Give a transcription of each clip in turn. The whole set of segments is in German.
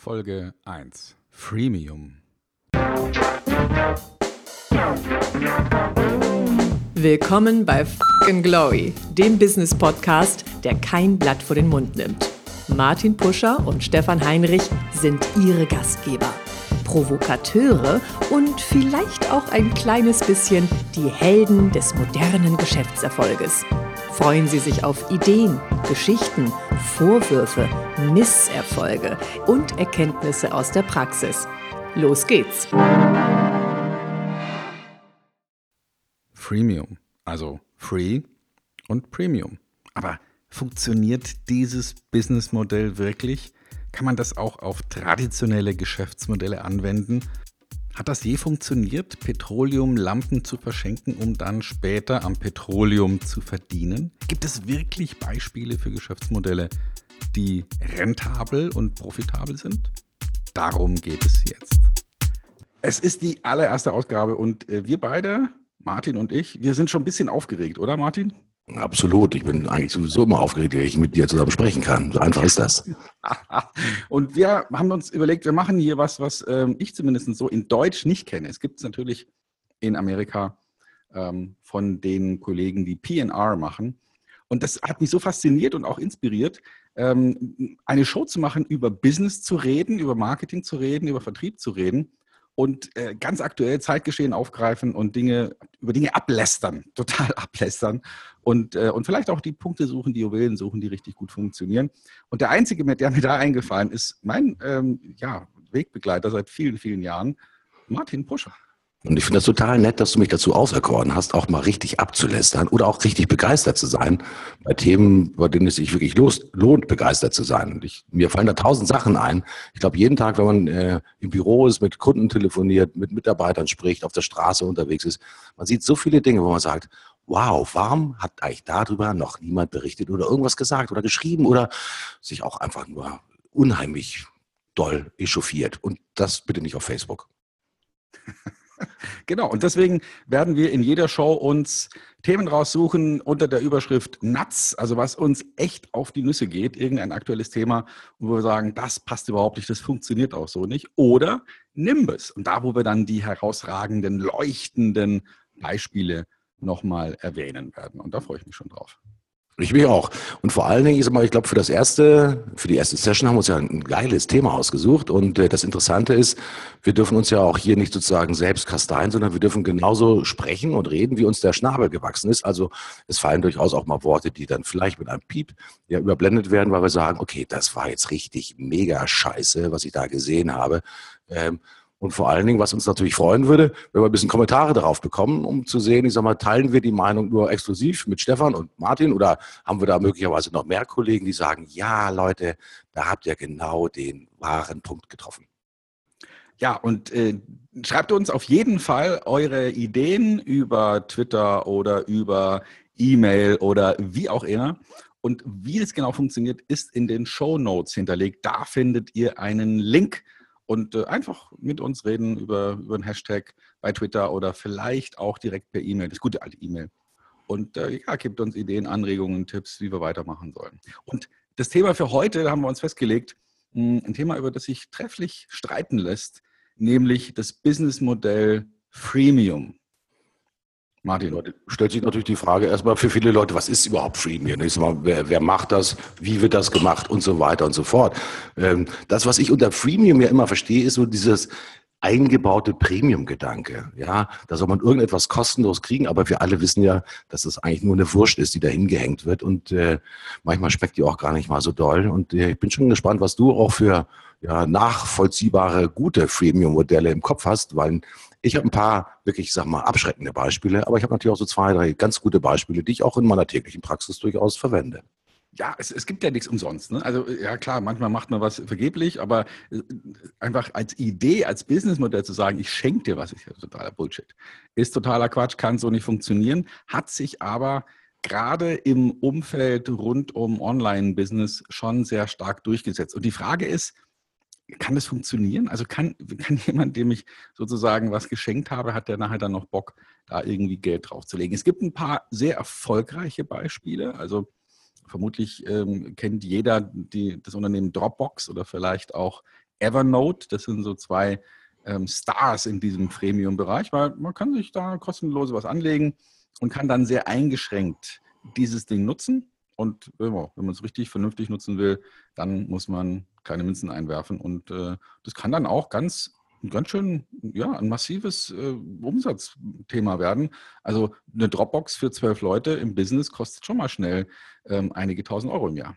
Folge 1 Freemium. Willkommen bei Fucking Glory, dem Business Podcast, der kein Blatt vor den Mund nimmt. Martin Puscher und Stefan Heinrich sind ihre Gastgeber. Provokateure und vielleicht auch ein kleines bisschen die Helden des modernen Geschäftserfolges. Freuen Sie sich auf Ideen, Geschichten, Vorwürfe, Misserfolge und Erkenntnisse aus der Praxis. Los geht's! Freemium, also Free und Premium. Aber funktioniert dieses Businessmodell wirklich? Kann man das auch auf traditionelle Geschäftsmodelle anwenden? Hat das je funktioniert, Petroleumlampen zu verschenken, um dann später am Petroleum zu verdienen? Gibt es wirklich Beispiele für Geschäftsmodelle, die rentabel und profitabel sind? Darum geht es jetzt. Es ist die allererste Ausgabe und äh, wir beide, Martin und ich, wir sind schon ein bisschen aufgeregt, oder Martin? Absolut. Ich bin eigentlich sowieso immer aufgeregt, wenn ich mit dir zusammen sprechen kann. So einfach ist das. Und wir haben uns überlegt, wir machen hier was, was ähm, ich zumindest so in Deutsch nicht kenne. Es gibt es natürlich in Amerika ähm, von den Kollegen, die PNR machen. Und das hat mich so fasziniert und auch inspiriert, ähm, eine Show zu machen, über Business zu reden, über Marketing zu reden, über Vertrieb zu reden und äh, ganz aktuell Zeitgeschehen aufgreifen und Dinge über Dinge ablästern, total ablästern und, äh, und vielleicht auch die Punkte suchen, die Juwelen suchen, die richtig gut funktionieren. Und der einzige, der mir da eingefallen ist, mein ähm, ja, Wegbegleiter seit vielen, vielen Jahren, Martin Puscher. Und ich finde das total nett, dass du mich dazu auserkoren hast, auch mal richtig abzulästern oder auch richtig begeistert zu sein bei Themen, bei denen es sich wirklich los, lohnt, begeistert zu sein. Und ich, mir fallen da tausend Sachen ein. Ich glaube, jeden Tag, wenn man äh, im Büro ist, mit Kunden telefoniert, mit Mitarbeitern spricht, auf der Straße unterwegs ist, man sieht so viele Dinge, wo man sagt, wow, warum hat eigentlich darüber noch niemand berichtet oder irgendwas gesagt oder geschrieben oder sich auch einfach nur unheimlich doll echauffiert. Und das bitte nicht auf Facebook. Genau, und deswegen werden wir in jeder Show uns Themen raussuchen unter der Überschrift Nuts, also was uns echt auf die Nüsse geht, irgendein aktuelles Thema, wo wir sagen, das passt überhaupt nicht, das funktioniert auch so nicht. Oder Nimbus, und da, wo wir dann die herausragenden, leuchtenden Beispiele nochmal erwähnen werden. Und da freue ich mich schon drauf. Ich mich auch. Und vor allen Dingen, ich sag mal, ich glaube, für das erste, für die erste Session haben wir uns ja ein geiles Thema ausgesucht. Und äh, das Interessante ist, wir dürfen uns ja auch hier nicht sozusagen selbst kasteien, sondern wir dürfen genauso sprechen und reden, wie uns der Schnabel gewachsen ist. Also es fallen durchaus auch mal Worte, die dann vielleicht mit einem Piep ja überblendet werden, weil wir sagen, okay, das war jetzt richtig mega scheiße, was ich da gesehen habe. Ähm, und vor allen Dingen, was uns natürlich freuen würde, wenn wir ein bisschen Kommentare darauf bekommen, um zu sehen, ich sag mal, teilen wir die Meinung nur exklusiv mit Stefan und Martin oder haben wir da möglicherweise noch mehr Kollegen, die sagen, ja, Leute, da habt ihr genau den wahren Punkt getroffen. Ja, und äh, schreibt uns auf jeden Fall eure Ideen über Twitter oder über E-Mail oder wie auch immer. Und wie es genau funktioniert, ist in den Show Notes hinterlegt. Da findet ihr einen Link und äh, einfach mit uns reden über, über einen Hashtag bei Twitter oder vielleicht auch direkt per E-Mail, das gute alte E-Mail. Und äh, ja, gibt uns Ideen, Anregungen, Tipps, wie wir weitermachen sollen. Und das Thema für heute, haben wir uns festgelegt, hm, ein Thema, über das sich trefflich streiten lässt, nämlich das Businessmodell Freemium. Martin. Stellt sich natürlich die Frage erstmal für viele Leute, was ist überhaupt Freemium? Mal, wer, wer macht das? Wie wird das gemacht? Und so weiter und so fort. Ähm, das, was ich unter Freemium ja immer verstehe, ist so dieses eingebaute Premium-Gedanke. Ja, da soll man irgendetwas kostenlos kriegen, aber wir alle wissen ja, dass das eigentlich nur eine Wurst ist, die da hingehängt wird und äh, manchmal schmeckt die auch gar nicht mal so doll. Und äh, ich bin schon gespannt, was du auch für ja, nachvollziehbare, gute Freemium-Modelle im Kopf hast, weil ich habe ein paar wirklich, ich sag mal, abschreckende Beispiele, aber ich habe natürlich auch so zwei, drei ganz gute Beispiele, die ich auch in meiner täglichen Praxis durchaus verwende. Ja, es, es gibt ja nichts umsonst. Ne? Also ja klar, manchmal macht man was vergeblich, aber äh, einfach als Idee, als Businessmodell zu sagen, ich schenke dir was, ist ja totaler Bullshit. Ist totaler Quatsch, kann so nicht funktionieren, hat sich aber gerade im Umfeld rund um Online-Business schon sehr stark durchgesetzt. Und die Frage ist, kann das funktionieren? Also kann, kann jemand, dem ich sozusagen was geschenkt habe, hat der nachher dann noch Bock, da irgendwie Geld draufzulegen? Es gibt ein paar sehr erfolgreiche Beispiele. Also vermutlich ähm, kennt jeder die, das Unternehmen Dropbox oder vielleicht auch Evernote. Das sind so zwei ähm, Stars in diesem Premium-Bereich, weil man kann sich da kostenlos was anlegen und kann dann sehr eingeschränkt dieses Ding nutzen. Und wenn man es richtig vernünftig nutzen will, dann muss man kleine Münzen einwerfen. Und äh, das kann dann auch ganz, ganz schön, ja, ein massives äh, Umsatzthema werden. Also eine Dropbox für zwölf Leute im Business kostet schon mal schnell ähm, einige tausend Euro im Jahr.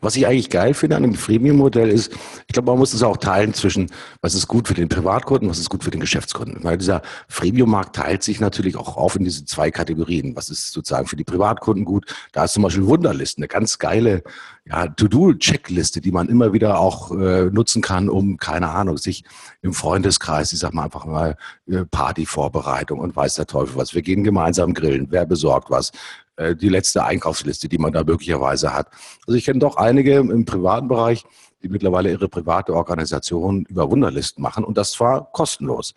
Was ich eigentlich geil finde an dem Freemium-Modell ist, ich glaube, man muss es auch teilen zwischen, was ist gut für den Privatkunden, was ist gut für den Geschäftskunden. Weil dieser Freemium-Markt teilt sich natürlich auch auf in diese zwei Kategorien. Was ist sozusagen für die Privatkunden gut? Da ist zum Beispiel Wunderlisten, eine ganz geile ja, To-Do-Checkliste, die man immer wieder auch äh, nutzen kann, um, keine Ahnung, sich im Freundeskreis, ich sag mal einfach mal, äh, Partyvorbereitung und weiß der Teufel was. Wir gehen gemeinsam grillen, wer besorgt was äh, die letzte Einkaufsliste, die man da möglicherweise hat. Also ich kenne doch einige im privaten Bereich, die mittlerweile ihre private Organisation über Wunderlisten machen und das zwar kostenlos.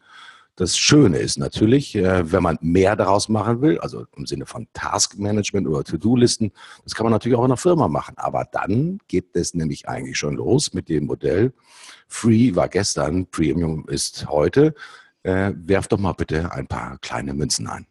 Das Schöne ist natürlich, äh, wenn man mehr daraus machen will, also im Sinne von Taskmanagement oder To-Do-Listen, das kann man natürlich auch in einer Firma machen. Aber dann geht es nämlich eigentlich schon los mit dem Modell. Free war gestern, Premium ist heute. Äh, werft doch mal bitte ein paar kleine Münzen ein.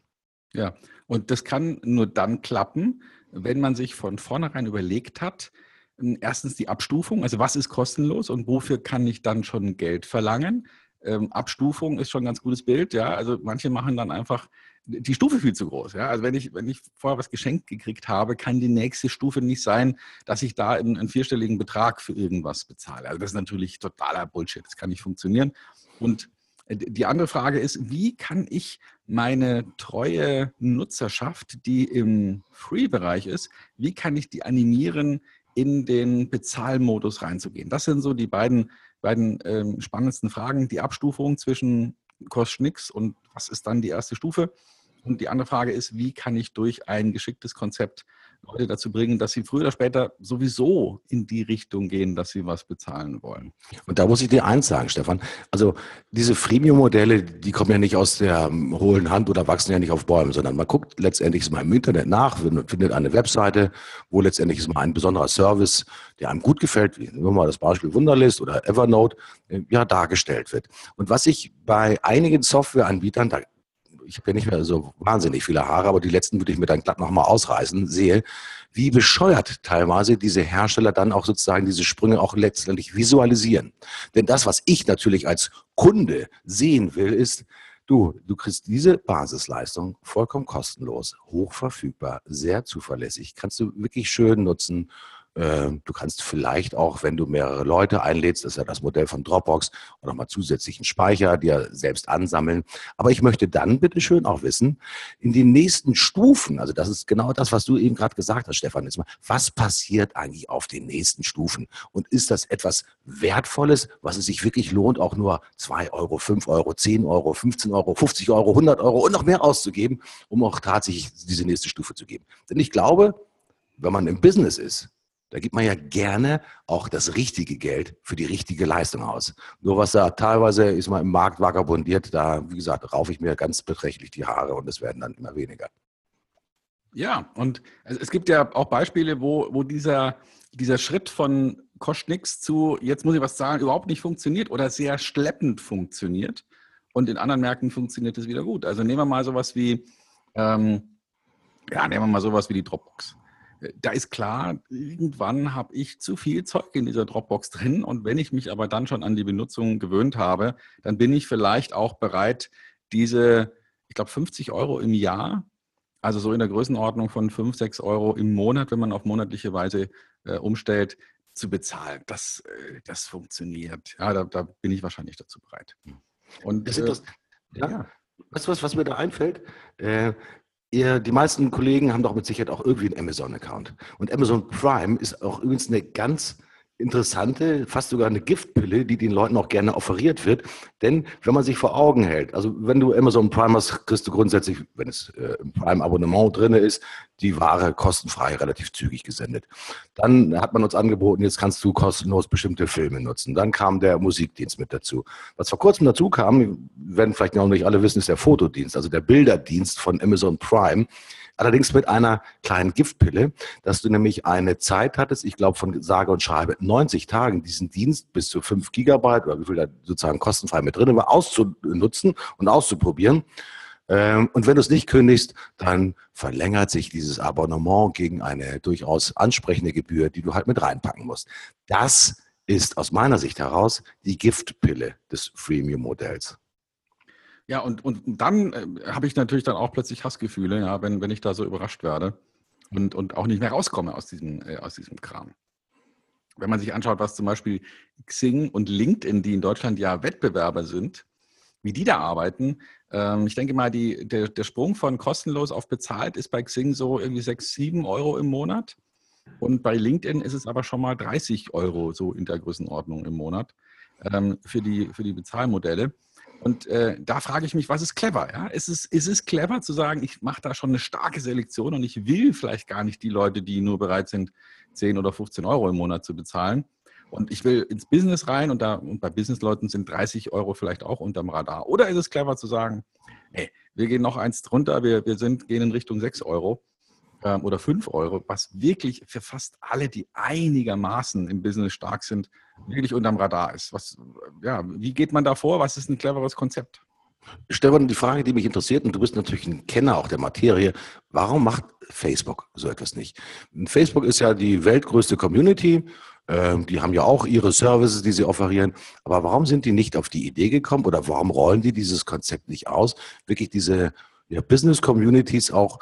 Ja, und das kann nur dann klappen, wenn man sich von vornherein überlegt hat, hm, erstens die Abstufung, also was ist kostenlos und wofür kann ich dann schon Geld verlangen? Ähm, Abstufung ist schon ein ganz gutes Bild, ja. Also manche machen dann einfach die Stufe viel zu groß. Ja? Also wenn ich, wenn ich vorher was geschenkt gekriegt habe, kann die nächste Stufe nicht sein, dass ich da einen, einen vierstelligen Betrag für irgendwas bezahle. Also das ist natürlich totaler Bullshit. Das kann nicht funktionieren. Und die andere Frage ist, wie kann ich meine treue Nutzerschaft, die im Free-Bereich ist, wie kann ich die animieren, in den Bezahlmodus reinzugehen? Das sind so die beiden, beiden ähm, spannendsten Fragen. Die Abstufung zwischen kostet nichts und was ist dann die erste Stufe? Und die andere Frage ist, wie kann ich durch ein geschicktes Konzept Leute dazu bringen, dass sie früher oder später sowieso in die Richtung gehen, dass sie was bezahlen wollen. Und da muss ich dir eins sagen, Stefan. Also diese Freemium-Modelle, die kommen ja nicht aus der ähm, hohlen Hand oder wachsen ja nicht auf Bäumen, sondern man guckt letztendlich mal im Internet nach, findet eine Webseite, wo letztendlich ist mal ein besonderer Service, der einem gut gefällt, wie wir mal das Beispiel Wunderlist oder Evernote, äh, ja, dargestellt wird. Und was ich bei einigen Softwareanbietern, da ich habe ja nicht mehr so wahnsinnig viele Haare, aber die letzten würde ich mir dann glatt nochmal ausreißen, sehe, wie bescheuert teilweise diese Hersteller dann auch sozusagen diese Sprünge auch letztendlich visualisieren. Denn das, was ich natürlich als Kunde sehen will, ist, du, du kriegst diese Basisleistung vollkommen kostenlos, hochverfügbar, sehr zuverlässig, kannst du wirklich schön nutzen du kannst vielleicht auch, wenn du mehrere Leute einlädst, das ist ja das Modell von Dropbox, auch nochmal zusätzlichen Speicher dir selbst ansammeln. Aber ich möchte dann bitte schön auch wissen, in den nächsten Stufen, also das ist genau das, was du eben gerade gesagt hast, Stefan, was passiert eigentlich auf den nächsten Stufen? Und ist das etwas Wertvolles, was es sich wirklich lohnt, auch nur 2 Euro, 5 Euro, 10 Euro, 15 Euro, 50 Euro, 100 Euro und noch mehr auszugeben, um auch tatsächlich diese nächste Stufe zu geben? Denn ich glaube, wenn man im Business ist, da gibt man ja gerne auch das richtige Geld für die richtige Leistung aus. Nur was da teilweise ist mal im Markt vagabundiert, da, wie gesagt, raufe ich mir ganz beträchtlich die Haare und es werden dann immer weniger. Ja, und es gibt ja auch Beispiele, wo, wo dieser, dieser Schritt von kostet nichts zu jetzt muss ich was zahlen überhaupt nicht funktioniert oder sehr schleppend funktioniert. Und in anderen Märkten funktioniert es wieder gut. Also nehmen wir mal sowas wie, ähm, ja, nehmen wir mal sowas wie die Dropbox da ist klar, irgendwann habe ich zu viel Zeug in dieser Dropbox drin und wenn ich mich aber dann schon an die Benutzung gewöhnt habe, dann bin ich vielleicht auch bereit, diese, ich glaube, 50 Euro im Jahr, also so in der Größenordnung von 5, 6 Euro im Monat, wenn man auf monatliche Weise äh, umstellt, zu bezahlen. Das, äh, das funktioniert. Ja, da, da, bin ich wahrscheinlich dazu bereit. Und, das, äh, ja. ja. Weißt du was, was mir da einfällt? Äh, Ihr, die meisten Kollegen haben doch mit Sicherheit auch irgendwie einen Amazon-Account. Und Amazon Prime ist auch übrigens eine ganz interessante, fast sogar eine Giftpille, die den Leuten auch gerne offeriert wird. Denn wenn man sich vor Augen hält, also wenn du Amazon Prime hast, kriegst du grundsätzlich, wenn es äh, im Prime-Abonnement drin ist, die Ware kostenfrei relativ zügig gesendet. Dann hat man uns angeboten, jetzt kannst du kostenlos bestimmte Filme nutzen. Dann kam der Musikdienst mit dazu. Was vor kurzem dazu kam, werden vielleicht noch nicht alle wissen, ist der Fotodienst, also der Bilderdienst von Amazon Prime Allerdings mit einer kleinen Giftpille, dass du nämlich eine Zeit hattest, ich glaube von sage und schreibe 90 Tagen, diesen Dienst bis zu 5 Gigabyte oder wie viel da sozusagen kostenfrei mit drin war, auszunutzen und auszuprobieren. Ähm, und wenn du es nicht kündigst, dann verlängert sich dieses Abonnement gegen eine durchaus ansprechende Gebühr, die du halt mit reinpacken musst. Das ist aus meiner Sicht heraus die Giftpille des Freemium-Modells. Ja, und, und dann äh, habe ich natürlich dann auch plötzlich Hassgefühle, ja, wenn, wenn ich da so überrascht werde und, und auch nicht mehr rauskomme aus diesem, äh, aus diesem Kram. Wenn man sich anschaut, was zum Beispiel Xing und LinkedIn, die in Deutschland ja Wettbewerber sind, wie die da arbeiten. Ähm, ich denke mal, die, der, der Sprung von kostenlos auf bezahlt ist bei Xing so irgendwie 6, 7 Euro im Monat. Und bei LinkedIn ist es aber schon mal 30 Euro so in der Größenordnung im Monat ähm, für, die, für die Bezahlmodelle. Und äh, da frage ich mich, was ist clever? Ja? Ist, es, ist es clever zu sagen, ich mache da schon eine starke Selektion und ich will vielleicht gar nicht die Leute, die nur bereit sind, 10 oder 15 Euro im Monat zu bezahlen, und ich will ins Business rein und, da, und bei Businessleuten sind 30 Euro vielleicht auch unterm Radar. Oder ist es clever zu sagen, hey, wir gehen noch eins drunter, wir, wir sind, gehen in Richtung 6 Euro ähm, oder 5 Euro, was wirklich für fast alle, die einigermaßen im Business stark sind, wirklich unterm Radar ist. Was, ja, wie geht man da vor? Was ist ein cleveres Konzept? Stefan, die Frage, die mich interessiert, und du bist natürlich ein Kenner auch der Materie, warum macht Facebook so etwas nicht? Facebook ist ja die weltgrößte Community ähm, die haben ja auch ihre Services, die sie offerieren. Aber warum sind die nicht auf die Idee gekommen oder warum rollen die dieses Konzept nicht aus, wirklich diese ja, Business Communities auch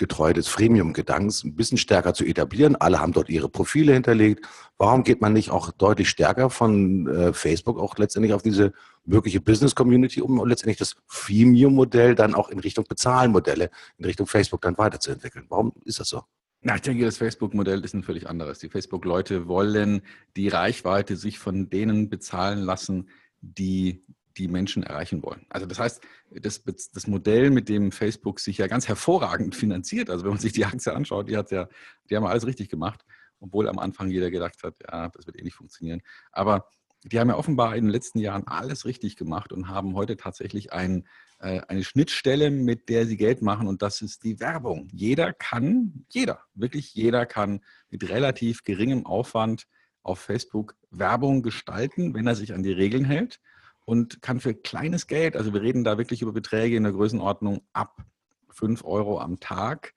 getreu des Freemium-Gedankens ein bisschen stärker zu etablieren. Alle haben dort ihre Profile hinterlegt. Warum geht man nicht auch deutlich stärker von äh, Facebook auch letztendlich auf diese mögliche Business-Community, um letztendlich das Freemium-Modell dann auch in Richtung Bezahlenmodelle, in Richtung Facebook dann weiterzuentwickeln? Warum ist das so? Na, ich denke, das Facebook-Modell ist ein völlig anderes. Die Facebook-Leute wollen die Reichweite sich von denen bezahlen lassen, die die Menschen erreichen wollen. Also das heißt, das, das Modell, mit dem Facebook sich ja ganz hervorragend finanziert, also wenn man sich die Aktie anschaut, die hat ja, die haben alles richtig gemacht, obwohl am Anfang jeder gedacht hat, ja, das wird eh nicht funktionieren. Aber die haben ja offenbar in den letzten Jahren alles richtig gemacht und haben heute tatsächlich ein, äh, eine Schnittstelle, mit der sie Geld machen und das ist die Werbung. Jeder kann, jeder, wirklich jeder kann mit relativ geringem Aufwand auf Facebook Werbung gestalten, wenn er sich an die Regeln hält und kann für kleines Geld, also wir reden da wirklich über Beträge in der Größenordnung ab 5 Euro am Tag,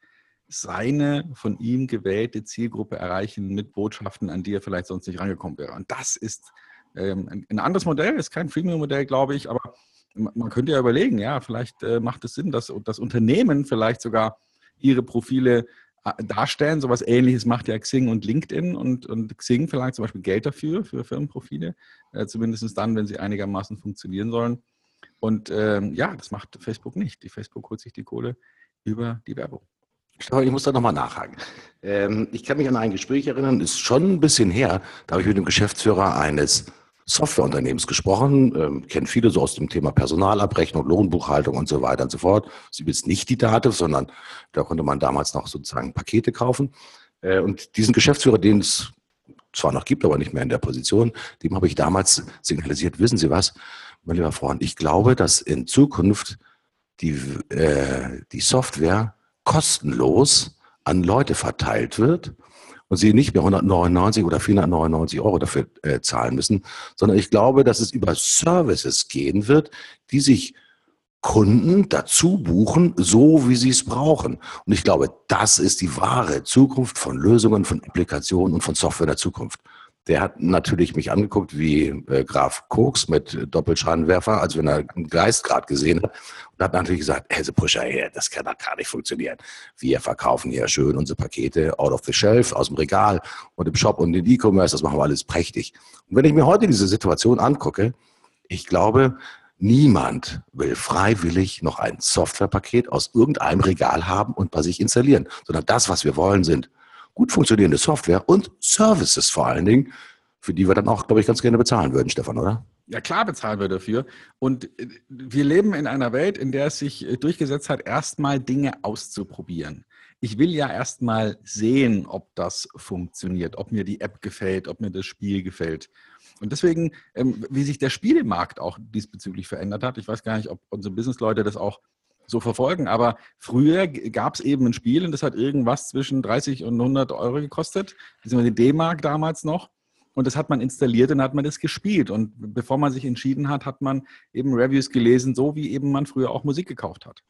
seine von ihm gewählte Zielgruppe erreichen mit Botschaften, an die er vielleicht sonst nicht rangekommen wäre. Und das ist ähm, ein anderes Modell, ist kein Freemium-Modell, glaube ich, aber man könnte ja überlegen, ja, vielleicht äh, macht es Sinn, dass das Unternehmen vielleicht sogar ihre Profile darstellen. So was ähnliches macht ja Xing und LinkedIn und, und Xing verlangt zum Beispiel Geld dafür, für Firmenprofile, äh, zumindest dann, wenn sie einigermaßen funktionieren sollen. Und ähm, ja, das macht Facebook nicht. Die Facebook holt sich die Kohle über die Werbung. Ich muss da nochmal nachhaken. Ähm, ich kann mich an ein Gespräch erinnern, ist schon ein bisschen her, da habe ich mit dem Geschäftsführer eines Softwareunternehmens gesprochen, ähm, kennt viele so aus dem Thema Personalabrechnung, Lohnbuchhaltung und so weiter und so fort. Sie ist nicht die Dativ, sondern da konnte man damals noch sozusagen Pakete kaufen. Äh, und diesen Geschäftsführer, den es zwar noch gibt, aber nicht mehr in der Position, dem habe ich damals signalisiert, wissen Sie was, mein lieber Freund, ich glaube, dass in Zukunft die, äh, die Software kostenlos an Leute verteilt wird und sie nicht mehr 199 oder 499 Euro dafür äh, zahlen müssen, sondern ich glaube, dass es über Services gehen wird, die sich Kunden dazu buchen, so wie sie es brauchen. Und ich glaube, das ist die wahre Zukunft von Lösungen, von Applikationen und von Software der Zukunft. Der hat natürlich mich angeguckt wie äh, Graf Koks mit Doppelscheinwerfer, als wenn er einen Geist gerade gesehen hat. Und hat natürlich gesagt, Herr Puscher, das kann doch gar nicht funktionieren. Wir verkaufen hier schön unsere Pakete out of the shelf, aus dem Regal und im Shop und in E-Commerce, das machen wir alles prächtig. Und wenn ich mir heute diese Situation angucke, ich glaube, Niemand will freiwillig noch ein Softwarepaket aus irgendeinem Regal haben und bei sich installieren, sondern das, was wir wollen, sind gut funktionierende Software und Services vor allen Dingen, für die wir dann auch, glaube ich, ganz gerne bezahlen würden, Stefan, oder? Ja, klar bezahlen wir dafür. Und äh, wir leben in einer Welt, in der es sich äh, durchgesetzt hat, erstmal Dinge auszuprobieren. Ich will ja erstmal sehen, ob das funktioniert, ob mir die App gefällt, ob mir das Spiel gefällt. Und deswegen, ähm, wie sich der Spielemarkt auch diesbezüglich verändert hat, ich weiß gar nicht, ob unsere Businessleute das auch so verfolgen. Aber früher gab es eben ein Spiel und das hat irgendwas zwischen 30 und 100 Euro gekostet, beziehungsweise D-Mark damals noch. Und das hat man installiert und hat man das gespielt. Und bevor man sich entschieden hat, hat man eben Reviews gelesen, so wie eben man früher auch Musik gekauft hat.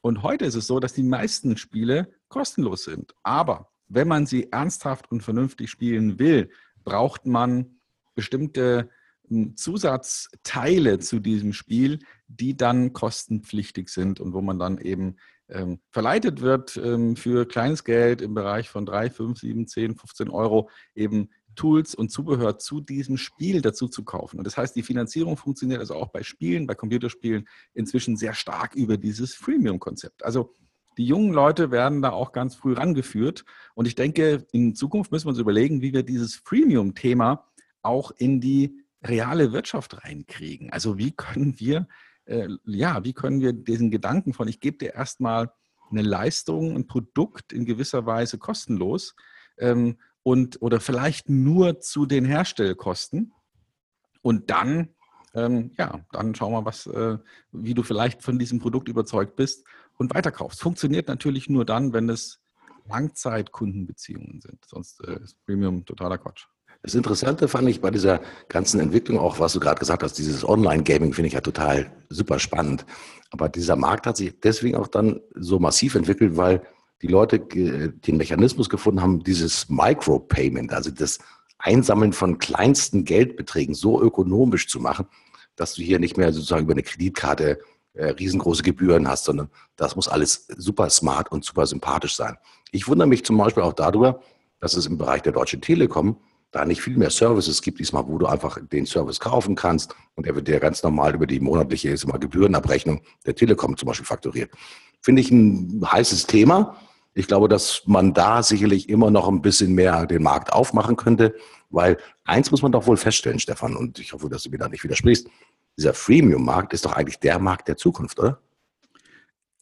Und heute ist es so, dass die meisten Spiele kostenlos sind. Aber wenn man sie ernsthaft und vernünftig spielen will, braucht man bestimmte hm, Zusatzteile zu diesem Spiel, die dann kostenpflichtig sind und wo man dann eben ähm, verleitet wird, ähm, für kleines Geld im Bereich von 3, 5, 7, 10, 15 Euro eben Tools und Zubehör zu diesem Spiel dazu zu kaufen. Und das heißt, die Finanzierung funktioniert also auch bei Spielen, bei Computerspielen inzwischen sehr stark über dieses Freemium-Konzept. Also die jungen Leute werden da auch ganz früh rangeführt. Und ich denke, in Zukunft müssen wir uns überlegen, wie wir dieses Freemium-Thema auch in die reale Wirtschaft reinkriegen. Also wie können wir, äh, ja, wie können wir diesen Gedanken von, ich gebe dir erstmal eine Leistung, ein Produkt in gewisser Weise kostenlos ähm, und oder vielleicht nur zu den Herstellkosten und dann ähm, ja, dann schau mal, was, äh, wie du vielleicht von diesem Produkt überzeugt bist und weiterkaufst. Funktioniert natürlich nur dann, wenn es Langzeitkundenbeziehungen sind. Sonst äh, ist Premium totaler Quatsch. Das Interessante fand ich bei dieser ganzen Entwicklung auch, was du gerade gesagt hast, dieses Online-Gaming finde ich ja total super spannend. Aber dieser Markt hat sich deswegen auch dann so massiv entwickelt, weil die Leute den Mechanismus gefunden haben, dieses Micropayment, also das Einsammeln von kleinsten Geldbeträgen so ökonomisch zu machen, dass du hier nicht mehr sozusagen über eine Kreditkarte äh, riesengroße Gebühren hast, sondern das muss alles super smart und super sympathisch sein. Ich wundere mich zum Beispiel auch darüber, dass es im Bereich der Deutschen Telekom da nicht viel mehr Services gibt diesmal, wo du einfach den Service kaufen kannst und er wird dir ganz normal über die monatliche ist immer Gebührenabrechnung der Telekom zum Beispiel fakturiert. Finde ich ein heißes Thema. Ich glaube, dass man da sicherlich immer noch ein bisschen mehr den Markt aufmachen könnte, weil eins muss man doch wohl feststellen, Stefan, und ich hoffe, dass du mir da nicht widersprichst. Dieser Freemium-Markt ist doch eigentlich der Markt der Zukunft, oder?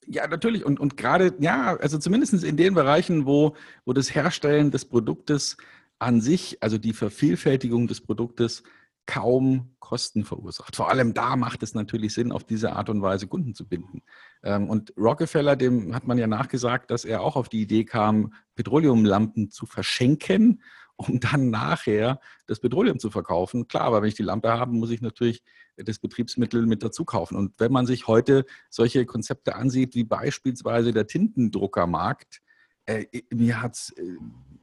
Ja, natürlich. Und, und gerade, ja, also zumindest in den Bereichen, wo, wo das Herstellen des Produktes an sich, also die Vervielfältigung des Produktes, kaum Kosten verursacht. Vor allem da macht es natürlich Sinn, auf diese Art und Weise Kunden zu binden. Ähm, und Rockefeller, dem hat man ja nachgesagt, dass er auch auf die Idee kam, Petroleumlampen zu verschenken, um dann nachher das Petroleum zu verkaufen. Klar, aber wenn ich die Lampe habe, muss ich natürlich das Betriebsmittel mit dazu kaufen. Und wenn man sich heute solche Konzepte ansieht, wie beispielsweise der Tintendruckermarkt, äh, mir hat's, äh,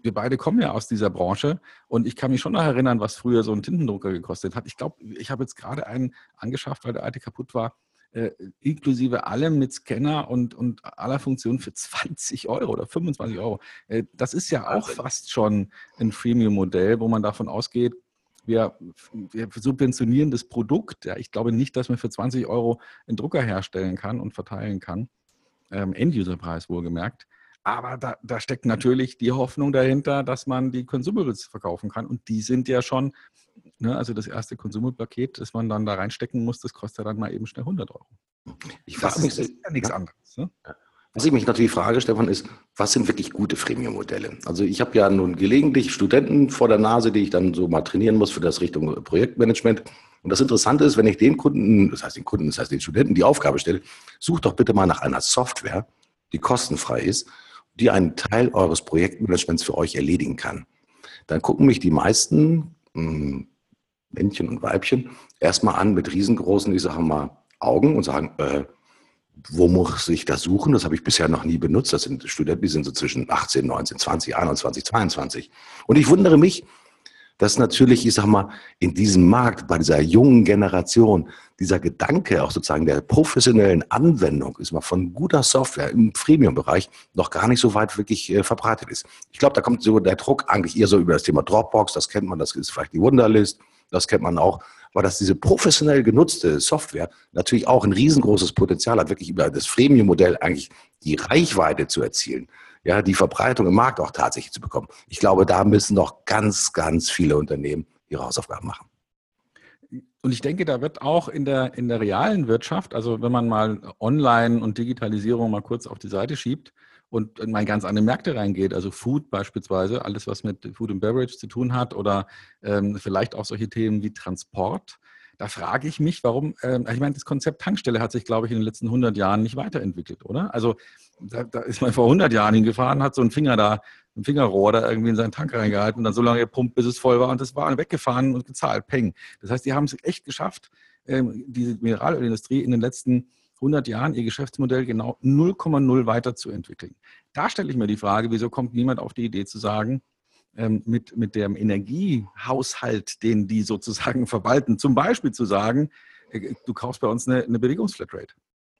wir beide kommen ja aus dieser Branche und ich kann mich schon noch erinnern, was früher so ein Tintendrucker gekostet hat. Ich glaube, ich habe jetzt gerade einen angeschafft, weil der alte kaputt war, äh, inklusive allem mit Scanner und, und aller Funktionen für 20 Euro oder 25 Euro. Äh, das ist ja auch fast schon ein Freemium-Modell, wo man davon ausgeht, wir, wir, subventionieren das Produkt. Ja, ich glaube nicht, dass man für 20 Euro einen Drucker herstellen kann und verteilen kann. Ähm, End-User-Preis wohlgemerkt. Aber da, da, steckt natürlich die Hoffnung dahinter, dass man die Consumables verkaufen kann. Und die sind ja schon, ne, also das erste Consumable-Paket, das man dann da reinstecken muss, das kostet dann mal eben schnell 100 Euro. Ich frage mich, das ist ja nichts anderes. Ne? Was ich mich natürlich frage, Stefan, ist, was sind wirklich gute Freemium-Modelle? Also ich habe ja nun gelegentlich Studenten vor der Nase, die ich dann so mal trainieren muss für das Richtung Projektmanagement. Und das Interessante ist, wenn ich den Kunden, das heißt den Kunden, das heißt den Studenten die Aufgabe stelle, such doch bitte mal nach einer Software, die kostenfrei ist die einen Teil eures Projektmanagements für euch erledigen kann. Dann gucken mich die meisten hm, Männchen und Weibchen erstmal an mit riesengroßen, ich sage mal, Augen und sagen, äh, wo muss ich das suchen? Das habe ich bisher noch nie benutzt. Das sind Studenten, die sind so zwischen 18, 19, 20, 21, 22. Und ich wundere mich, dass natürlich, ich sag mal, in diesem Markt, bei dieser jungen Generation, dieser Gedanke auch sozusagen der professionellen Anwendung ist mal von guter Software im Freemium-Bereich noch gar nicht so weit wirklich äh, verbreitet ist. Ich glaube, da kommt so der Druck eigentlich eher so über das Thema Dropbox, das kennt man, das ist vielleicht die Wunderlist, das kennt man auch, aber dass diese professionell genutzte Software natürlich auch ein riesengroßes Potenzial hat, wirklich über das Freemium-Modell eigentlich die Reichweite zu erzielen ja, die Verbreitung im Markt auch tatsächlich zu bekommen. Ich glaube, da müssen noch ganz, ganz viele Unternehmen ihre Hausaufgaben machen. Und ich denke, da wird auch in der, in der realen Wirtschaft, also wenn man mal Online und Digitalisierung mal kurz auf die Seite schiebt und in meine ganz andere Märkte reingeht, also Food beispielsweise, alles was mit Food and Beverage zu tun hat oder ähm, vielleicht auch solche Themen wie Transport. Da frage ich mich, warum, ähm, ich meine, das Konzept Tankstelle hat sich, glaube ich, in den letzten 100 Jahren nicht weiterentwickelt, oder? Also da, da ist man vor 100 Jahren hingefahren, hat so einen Finger da, ein Fingerrohr da irgendwie in seinen Tank reingehalten und dann so lange gepumpt, bis es voll war und das war weggefahren und gezahlt, peng. Das heißt, die haben es echt geschafft, ähm, diese Mineralölindustrie in den letzten 100 Jahren ihr Geschäftsmodell genau 0,0 weiterzuentwickeln. Da stelle ich mir die Frage, wieso kommt niemand auf die Idee zu sagen, ähm, mit, mit dem Energiehaushalt, den die sozusagen verwalten, zum Beispiel zu sagen, äh, du kaufst bei uns eine, eine Bewegungsflatrate.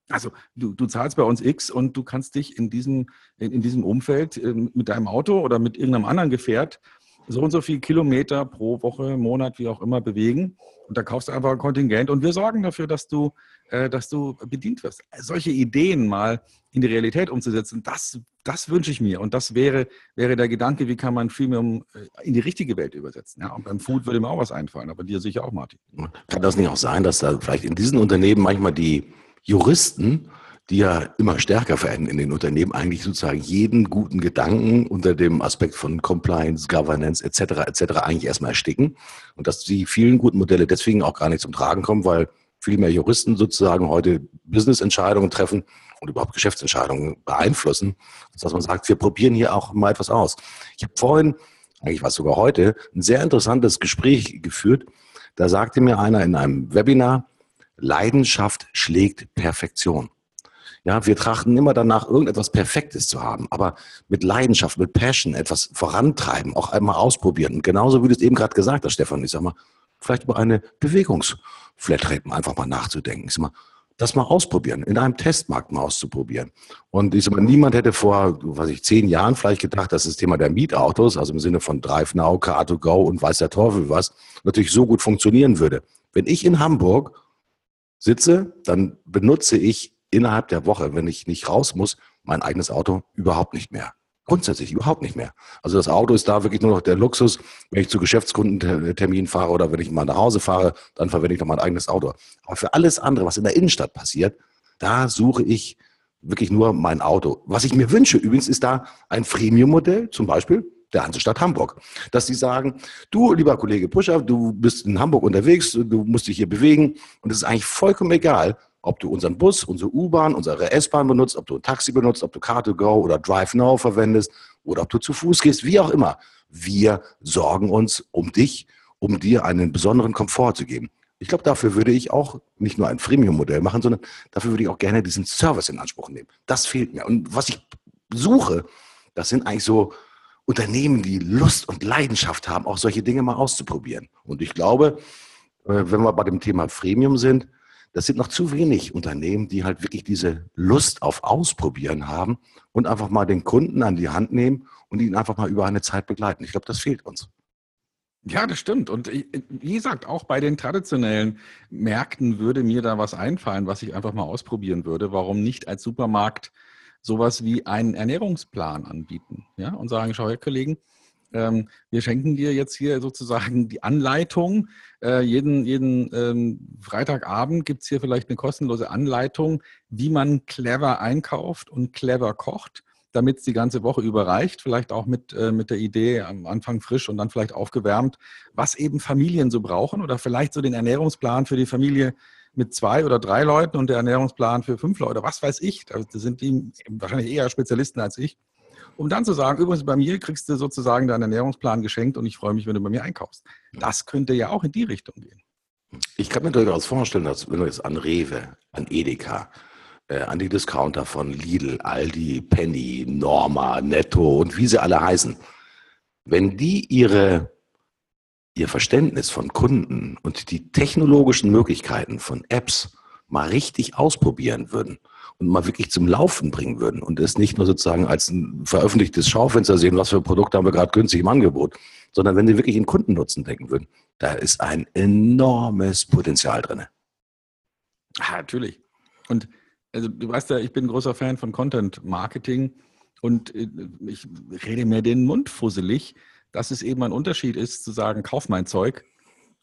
Also du, du zahlst bei uns X und du kannst dich in diesem, in, in diesem Umfeld äh, mit deinem Auto oder mit irgendeinem anderen Gefährt so und so viele Kilometer pro Woche, Monat, wie auch immer bewegen. Und da kaufst du einfach ein Kontingent und wir sorgen dafür, dass du, dass du bedient wirst. Solche Ideen mal in die Realität umzusetzen, das, das wünsche ich mir. Und das wäre, wäre der Gedanke, wie kann man Freemium äh, in die richtige Welt übersetzen. Ja, und beim Food würde mir auch was einfallen, aber dir sicher auch, Martin. Kann das nicht auch sein, dass da vielleicht in diesen Unternehmen manchmal die Juristen die ja immer stärker werden in den Unternehmen, eigentlich sozusagen jeden guten Gedanken unter dem Aspekt von Compliance, Governance etc. etc. eigentlich erstmal ersticken und dass die vielen guten Modelle deswegen auch gar nicht zum Tragen kommen, weil viel mehr Juristen sozusagen heute Business-Entscheidungen treffen und überhaupt Geschäftsentscheidungen beeinflussen, dass man sagt, wir probieren hier auch mal etwas aus. Ich habe vorhin, eigentlich war es sogar heute, ein sehr interessantes Gespräch geführt. Da sagte mir einer in einem Webinar, Leidenschaft schlägt Perfektion. Ja, wir trachten immer danach, irgendetwas Perfektes zu haben, aber mit Leidenschaft, mit Passion etwas vorantreiben, auch einmal ausprobieren. Und genauso wie du es eben gerade gesagt hast, Stefan, ich sag mal, vielleicht über eine Bewegungsflatrate einfach mal nachzudenken. Ich sag mal, das mal ausprobieren, in einem Testmarkt mal auszuprobieren. Und ich sag mal, niemand hätte vor, was ich, zehn Jahren vielleicht gedacht, dass das Thema der Mietautos, also im Sinne von Drive Now, Car2Go und weiß der Teufel was, natürlich so gut funktionieren würde. Wenn ich in Hamburg sitze, dann benutze ich innerhalb der Woche, wenn ich nicht raus muss, mein eigenes Auto überhaupt nicht mehr. Grundsätzlich überhaupt nicht mehr. Also das Auto ist da wirklich nur noch der Luxus. Wenn ich zu Geschäftskundentermin fahre oder wenn ich mal nach Hause fahre, dann verwende ich noch mein eigenes Auto. Aber für alles andere, was in der Innenstadt passiert, da suche ich wirklich nur mein Auto. Was ich mir wünsche übrigens, ist da ein Freemium-Modell, zum Beispiel der Hansestadt Hamburg. Dass sie sagen, du, lieber Kollege Puscher, du bist in Hamburg unterwegs, du musst dich hier bewegen und es ist eigentlich vollkommen egal, ob du unseren Bus, unsere U-Bahn, unsere S-Bahn benutzt, ob du ein Taxi benutzt, ob du Car2Go oder Drive Now verwendest oder ob du zu Fuß gehst, wie auch immer. Wir sorgen uns um dich, um dir einen besonderen Komfort zu geben. Ich glaube, dafür würde ich auch nicht nur ein Freemium-Modell machen, sondern dafür würde ich auch gerne diesen Service in Anspruch nehmen. Das fehlt mir. Und was ich suche, das sind eigentlich so Unternehmen, die Lust und Leidenschaft haben, auch solche Dinge mal auszuprobieren. Und ich glaube, äh, wenn wir bei dem Thema Freemium sind, das sind noch zu wenig Unternehmen, die halt wirklich diese Lust auf Ausprobieren haben und einfach mal den Kunden an die Hand nehmen und ihn einfach mal über eine Zeit begleiten. Ich glaube, das fehlt uns. Ja, das stimmt. Und wie gesagt, auch bei den traditionellen Märkten würde mir da was einfallen, was ich einfach mal ausprobieren würde. Warum nicht als Supermarkt sowas wie einen Ernährungsplan anbieten? Ja, und sagen, schau her, Kollegen, ähm, wir schenken dir jetzt hier sozusagen die Anleitung. Äh, jeden jeden ähm, Freitagabend gibt es hier vielleicht eine kostenlose Anleitung, wie man clever einkauft und clever kocht, damit es die ganze Woche überreicht. Vielleicht auch mit, äh, mit der Idee am Anfang frisch und dann vielleicht aufgewärmt, was eben Familien so brauchen oder vielleicht so den Ernährungsplan für die Familie mit zwei oder drei Leuten und der Ernährungsplan für fünf Leute, was weiß ich. Da sind die wahrscheinlich eher Spezialisten als ich um dann zu sagen, übrigens bei mir kriegst du sozusagen deinen Ernährungsplan geschenkt und ich freue mich, wenn du bei mir einkaufst. Das könnte ja auch in die Richtung gehen. Ich kann mir durchaus vorstellen, dass wenn du jetzt an Rewe, an Edeka, äh, an die Discounter von Lidl, Aldi, Penny, Norma, Netto und wie sie alle heißen, wenn die ihre, ihr Verständnis von Kunden und die technologischen Möglichkeiten von Apps mal richtig ausprobieren würden mal wirklich zum Laufen bringen würden und es nicht nur sozusagen als ein veröffentlichtes Schaufenster sehen, was für Produkte haben wir gerade günstig im Angebot, sondern wenn sie wirklich in Kundennutzen denken würden, da ist ein enormes Potenzial drin. Ja, natürlich. Und also du weißt ja, ich bin großer Fan von Content Marketing und äh, ich rede mir den Mund fusselig, dass es eben ein Unterschied ist, zu sagen, kauf mein Zeug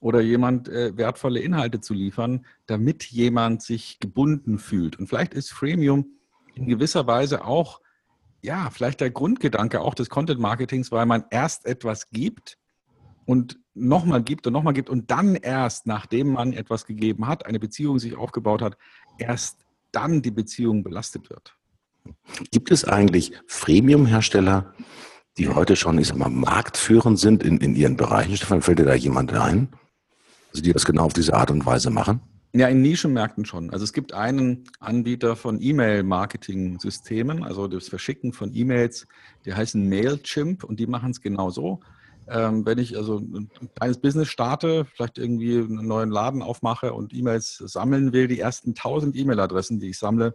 oder jemand äh, wertvolle Inhalte zu liefern, damit jemand sich gebunden fühlt. Und vielleicht ist Freemium in gewisser Weise auch ja, vielleicht der Grundgedanke auch des Content Marketings, weil man erst etwas gibt und nochmal gibt und nochmal gibt und dann erst, nachdem man etwas gegeben hat, eine Beziehung sich aufgebaut hat, erst dann die Beziehung belastet wird. Gibt es eigentlich Freemium-Hersteller, die heute schon, ich sag mal, marktführend sind in, in ihren Bereichen? Stefan, fällt dir da jemand ein? Also die das genau auf diese Art und Weise machen? Ja, in Nischenmärkten schon. Also es gibt einen Anbieter von E-Mail-Marketing-Systemen, also das Verschicken von E-Mails, die heißen Mailchimp und die machen es genau so. Ähm, wenn ich also ein kleines Business starte, vielleicht irgendwie einen neuen Laden aufmache und E-Mails sammeln will, die ersten 1000 E-Mail-Adressen, die ich sammle,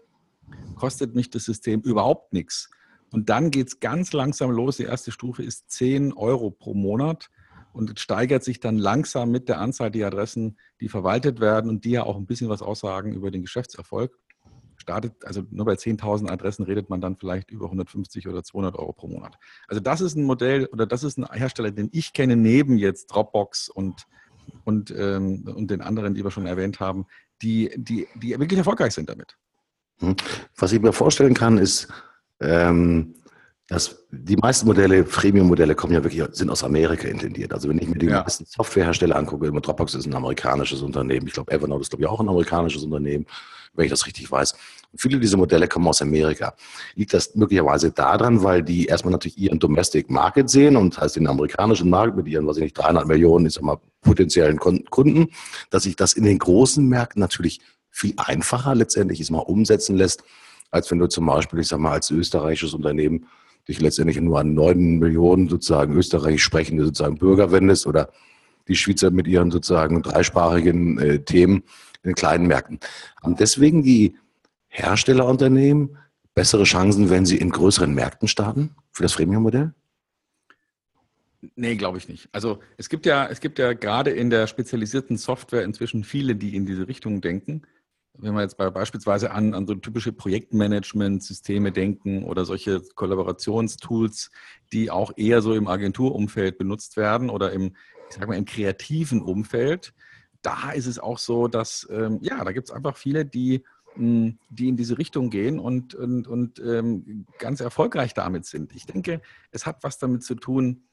kostet mich das System überhaupt nichts. Und dann geht es ganz langsam los. Die erste Stufe ist 10 Euro pro Monat und steigert sich dann langsam mit der Anzahl der Adressen, die verwaltet werden und die ja auch ein bisschen was aussagen über den Geschäftserfolg. Startet, also nur bei 10.000 Adressen redet man dann vielleicht über 150 oder 200 Euro pro Monat. Also das ist ein Modell oder das ist ein Hersteller, den ich kenne, neben jetzt Dropbox und, und, ähm, und den anderen, die wir schon erwähnt haben, die, die, die wirklich erfolgreich sind damit. Hm. Was ich mir vorstellen kann, ist, ähm, das, die meisten Modelle, Freemium-Modelle, kommen ja wirklich, sind aus Amerika intendiert. Also wenn ich mir die ja. meisten Softwarehersteller angucke, Dropbox ist ein amerikanisches Unternehmen, ich glaube Evernote ist glaube ich auch ein amerikanisches Unternehmen, wenn ich das richtig weiß. Und viele dieser Modelle kommen aus Amerika. Liegt das möglicherweise daran, weil die erstmal natürlich ihren Domestic Market sehen und heißt den amerikanischen Markt mit ihren, was ich nicht, 300 Millionen, ich sag mal, potenziellen Kunden, dass sich das in den großen Märkten natürlich viel einfacher letztendlich ist mal umsetzen lässt, als wenn du zum Beispiel, ich sag mal, als österreichisches Unternehmen dich letztendlich nur an neun Millionen sozusagen österreichisch sprechende sozusagen Bürger wendest oder die Schweizer mit ihren sozusagen dreisprachigen äh, Themen in kleinen Märkten. Haben deswegen die Herstellerunternehmen bessere Chancen, wenn sie in größeren Märkten starten für das Freemium-Modell? Nee, glaube ich nicht. Also es gibt ja, es gibt ja gerade in der spezialisierten Software inzwischen viele, die in diese Richtung denken wenn wir jetzt bei, beispielsweise an, an so typische Projektmanagement-Systeme denken oder solche Kollaborationstools, die auch eher so im Agenturumfeld benutzt werden oder im, ich sag mal, im kreativen Umfeld, da ist es auch so, dass, ähm, ja, da gibt es einfach viele, die, mh, hm, die in diese Richtung gehen und, und, und ähm, ganz erfolgreich damit sind. Ich denke, es hat was damit zu tun,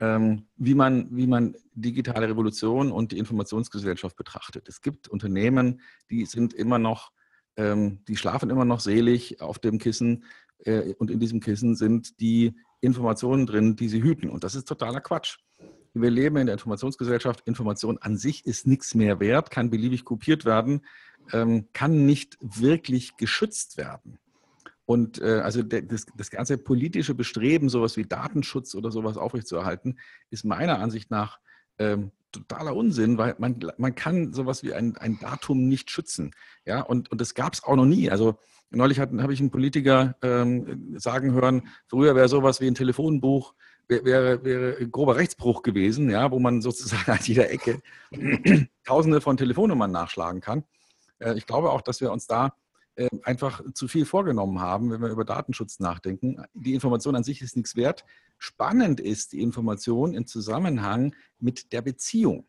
wie, man, wie man digitale Revolution und die Informationsgesellschaft betrachtet. Es gibt Unternehmen, die sind immer noch, ähm, die schlafen immer noch selig auf dem Kissen äh, und in diesem Kissen sind die Informationen drin, die sie hüten. Und das ist totaler Quatsch. Wir leben in der Informationsgesellschaft. Information an sich ist nichts mehr wert, kann beliebig kopiert werden, ähm, kann nicht wirklich geschützt werden. Und äh, also der, das, das ganze politische Bestreben, sowas wie Datenschutz oder sowas aufrechtzuerhalten, ist meiner Ansicht nach ähm, totaler Unsinn, weil man, man kann sowas wie ein, ein Datum nicht schützen. Ja, und, und das gab es auch noch nie. Also neulich habe ich einen Politiker ähm, sagen hören, früher wäre sowas wie ein Telefonbuch, wäre, wäre grober Rechtsbruch gewesen, ja, wo man sozusagen an jeder Ecke tausende von Telefonnummern nachschlagen kann. Äh, ich glaube auch, dass wir uns da ähm, einfach zu viel vorgenommen haben, wenn wir über Datenschutz nachdenken. Die Information an sich ist nichts wert. Spannend ist die Information im Zusammenhang mit der Beziehung.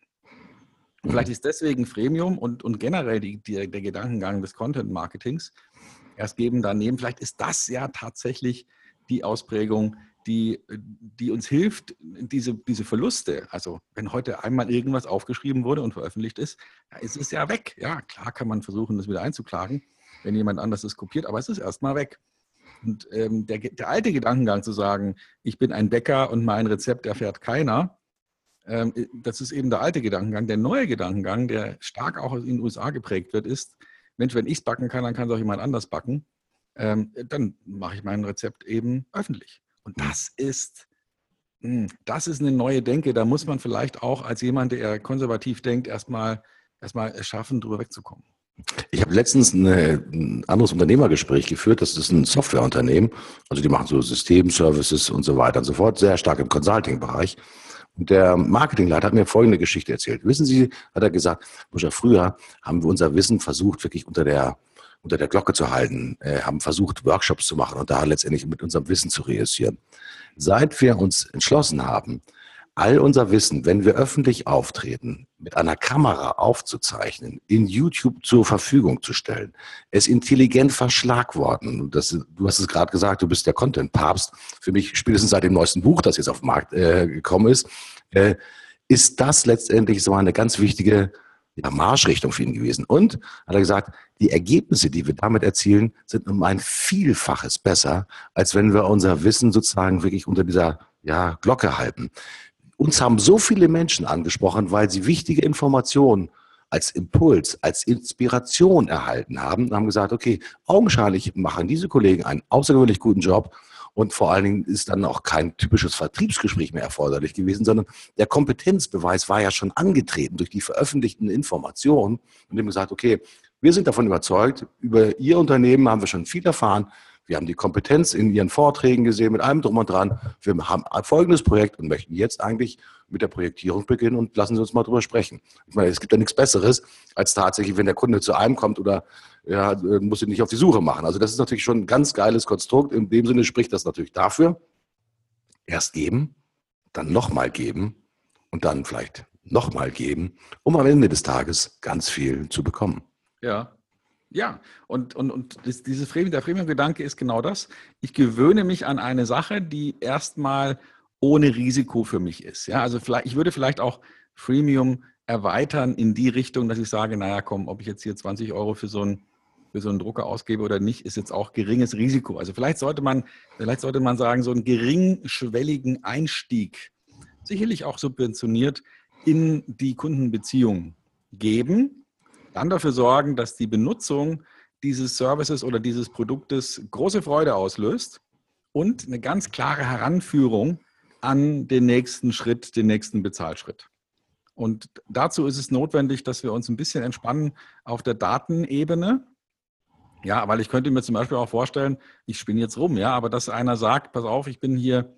Vielleicht ist deswegen Freemium und, und generell die, die, der Gedankengang des Content-Marketings erst geben, daneben. Vielleicht ist das ja tatsächlich die Ausprägung, die, die uns hilft, diese, diese Verluste, also wenn heute einmal irgendwas aufgeschrieben wurde und veröffentlicht ist, ja, ist es ja weg. Ja, klar kann man versuchen, das wieder einzuklagen wenn jemand anders es kopiert, aber es ist erstmal weg. Und ähm, der, der, alte Gedankengang zu sagen, ich bin ein Bäcker und mein Rezept erfährt keiner, ähm, das ist eben der alte Gedankengang. Der neue Gedankengang, der stark auch in den USA geprägt wird, ist, Mensch, wenn ich es backen kann, dann kann es auch jemand anders backen. Ähm, dann mache ich mein Rezept eben öffentlich. Und mhm. das ist, mh, hm, das ist eine neue Denke. Da muss man vielleicht auch als jemand, der konservativ denkt, erstmal erstmal schaffen, drüber wegzukommen. Ich habe letztens eine, ein anderes Unternehmergespräch geführt. Das ist ein Softwareunternehmen. Also die machen so Systemservices und so weiter und so fort. Sehr stark im Consulting-Bereich. Und der Marketingleiter hat mir folgende Geschichte erzählt. Wissen Sie, hat er gesagt, früher haben wir unser Wissen versucht, wirklich unter der, unter der Glocke zu halten, äh, haben versucht, Workshops zu machen und da letztendlich mit unserem Wissen zu reüssieren. Seit wir uns entschlossen haben, all unser Wissen, wenn wir öffentlich auftreten, mit einer Kamera aufzuzeichnen, in YouTube zur Verfügung zu stellen, es intelligent verschlagworten. Das, du hast es gerade gesagt, du bist der Content-Papst. Für mich spätestens seit dem neuesten Buch, das jetzt auf den Markt äh, gekommen ist, äh, ist das letztendlich so eine ganz wichtige ja, Marschrichtung für ihn gewesen. Und hat er gesagt, die Ergebnisse, die wir damit erzielen, sind um ein Vielfaches besser, als wenn wir unser Wissen sozusagen wirklich unter dieser ja, Glocke halten. Uns haben so viele Menschen angesprochen, weil sie wichtige Informationen als Impuls, als Inspiration erhalten haben und haben gesagt, okay, augenscheinlich machen diese Kollegen einen außergewöhnlich guten Job und vor allen Dingen ist dann auch kein typisches Vertriebsgespräch mehr erforderlich gewesen, sondern der Kompetenzbeweis war ja schon angetreten durch die veröffentlichten Informationen und dem gesagt, okay, wir sind davon überzeugt, über Ihr Unternehmen haben wir schon viel erfahren, wir haben die Kompetenz in Ihren Vorträgen gesehen, mit allem drum und dran. Wir haben folgendes Projekt und möchten jetzt eigentlich mit der Projektierung beginnen und lassen Sie uns mal drüber sprechen. Ich meine, es gibt ja nichts Besseres, als tatsächlich, wenn der Kunde zu einem kommt oder ja, muss ihn nicht auf die Suche machen. Also das ist natürlich schon ein ganz geiles Konstrukt. In dem Sinne spricht das natürlich dafür, erst geben, dann nochmal geben und dann vielleicht nochmal geben, um am Ende des Tages ganz viel zu bekommen. Ja, ja, und, und, und das, dieses Freemium, der Freemium-Gedanke ist genau das. Ich gewöhne mich an eine Sache, die erstmal ohne Risiko für mich ist. Ja, also vielleicht, ich würde vielleicht auch Freemium erweitern in die Richtung, dass ich sage, naja, komm, ob ich jetzt hier 20 Euro für so einen, für so einen Drucker ausgebe oder nicht, ist jetzt auch geringes Risiko. Also vielleicht sollte man, vielleicht sollte man sagen, so einen geringschwelligen Einstieg, sicherlich auch subventioniert, in die Kundenbeziehung geben dann dafür sorgen, dass die Benutzung dieses Services oder dieses Produktes große Freude auslöst und eine ganz klare Heranführung an den nächsten Schritt, den nächsten Bezahlschritt. Und dazu ist es notwendig, dass wir uns ein bisschen entspannen auf der Datenebene. Ja, weil ich könnte mir zum Beispiel auch vorstellen, ich spinne jetzt rum, ja, aber dass einer sagt, pass auf, ich bin hier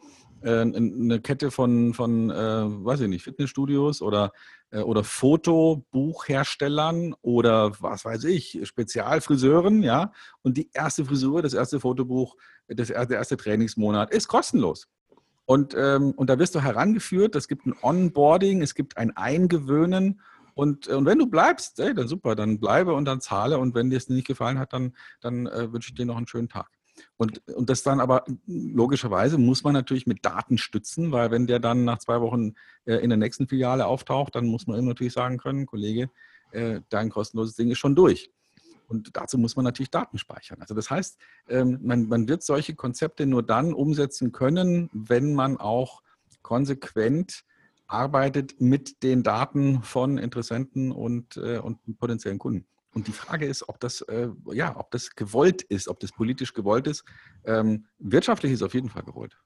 eine Kette von, von äh, weiß ich nicht, Fitnessstudios oder, äh, oder Fotobuchherstellern oder was weiß ich, Spezialfriseuren, ja. Und die erste Frisur, das erste Fotobuch, das, der erste Trainingsmonat ist kostenlos. Und, ähm, und da wirst du herangeführt, es gibt ein Onboarding, es gibt ein Eingewöhnen. Und, und wenn du bleibst, ey, dann super, dann bleibe und dann zahle. Und wenn dir es nicht gefallen hat, dann, dann äh, wünsche ich dir noch einen schönen Tag. Und, und das dann aber logischerweise muss man natürlich mit Daten stützen, weil wenn der dann nach zwei Wochen äh, in der nächsten Filiale auftaucht, dann muss man ihm natürlich sagen können, Kollege, äh, dein kostenloses Ding ist schon durch. Und dazu muss man natürlich Daten speichern. Also das heißt, ähm, man, man wird solche Konzepte nur dann umsetzen können, wenn man auch konsequent arbeitet mit den Daten von Interessenten und, äh, und potenziellen Kunden. Und die Frage ist, ob das, äh, ja, ob das gewollt ist, ob das politisch gewollt ist. Ähm, wirtschaftlich ist auf jeden Fall gewollt.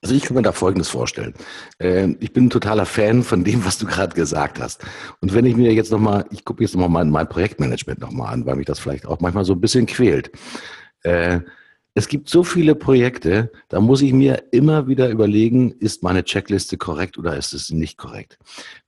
Also ich kann mir da Folgendes vorstellen. Ähm, ich bin ein totaler Fan von dem, was du gerade gesagt hast. Und wenn ich mir jetzt nochmal, ich gucke jetzt nochmal mein, mein Projektmanagement nochmal an, weil mich das vielleicht auch manchmal so ein bisschen quält. Äh, es gibt so viele Projekte, da muss ich mir immer wieder überlegen, ist meine Checkliste korrekt oder ist es nicht korrekt?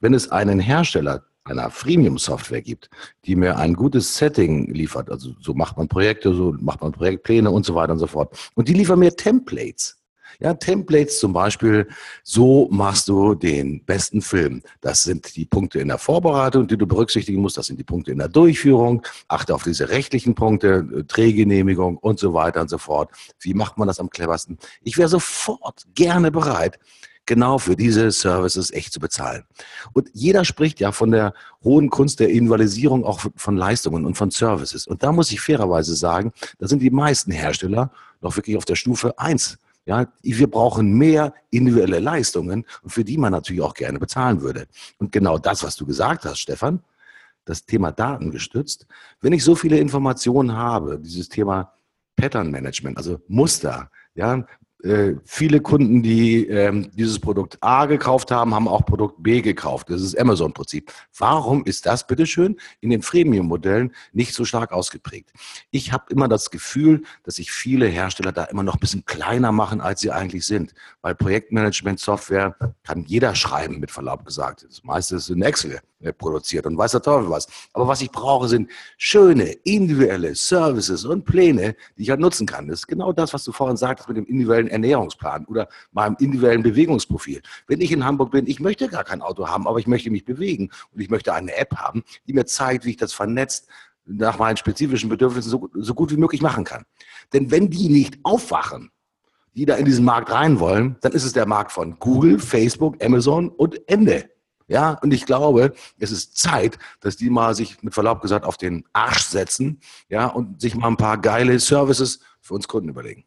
Wenn es einen Hersteller einer Freemium-Software gibt, die mir ein gutes Setting liefert, also so macht man Projekte, so macht man Projektpläne und so weiter und so fort. Und die liefern mir Templates. Ja, Templates zum Beispiel, so machst du den besten Film. Das sind die Punkte in der Vorbereitung, die du berücksichtigen musst. Das sind die Punkte in der Durchführung. Achte auf diese rechtlichen Punkte, äh, Drehgenehmigung und so weiter und so fort. Wie macht man das am cleversten? Ich wäre sofort gerne bereit, genau für diese Services echt zu bezahlen. Und jeder spricht ja von der hohen Kunst der Invalidisierung auch von Leistungen und von Services. Und da muss ich fairerweise sagen, da sind die meisten Hersteller noch wirklich auf der Stufe eins. Ja, wir brauchen mehr individuelle Leistungen, für die man natürlich auch gerne bezahlen würde. Und genau das, was du gesagt hast, Stefan, das Thema datengestützt. Wenn ich so viele Informationen habe, dieses Thema Pattern Management, also Muster, ja, äh, viele Kunden, die ähm, dieses Produkt A gekauft haben, haben auch Produkt B gekauft. Das ist Amazon-Prinzip. Warum ist das bitteschön in den Freemium-Modellen nicht so stark ausgeprägt? Ich habe immer das Gefühl, dass sich viele Hersteller da immer noch ein bisschen kleiner machen, als sie eigentlich sind. Weil Projektmanagement-Software kann jeder schreiben, mit Verlaub gesagt. Das meiste ist in Excel produziert und weiß der Teufel was. Aber was ich brauche, sind schöne, individuelle Services und Pläne, die ich halt nutzen kann. Das ist genau das, was du vorhin sagtest mit dem individuellen Ernährungsplan oder meinem individuellen Bewegungsprofil. Wenn ich in Hamburg bin, ich möchte gar kein Auto haben, aber ich möchte mich bewegen und ich möchte eine App haben, die mir zeigt, wie ich das vernetzt nach meinen spezifischen Bedürfnissen so, so gut wie möglich machen kann. Denn wenn die nicht aufwachen, die da in diesen Markt rein wollen, dann ist es der Markt von Google, Facebook, Amazon und Ende. Ja, und ich glaube, es ist Zeit, dass die mal sich mit Verlaub gesagt auf den Arsch setzen, ja, und sich mal ein paar geile Services für uns Kunden überlegen.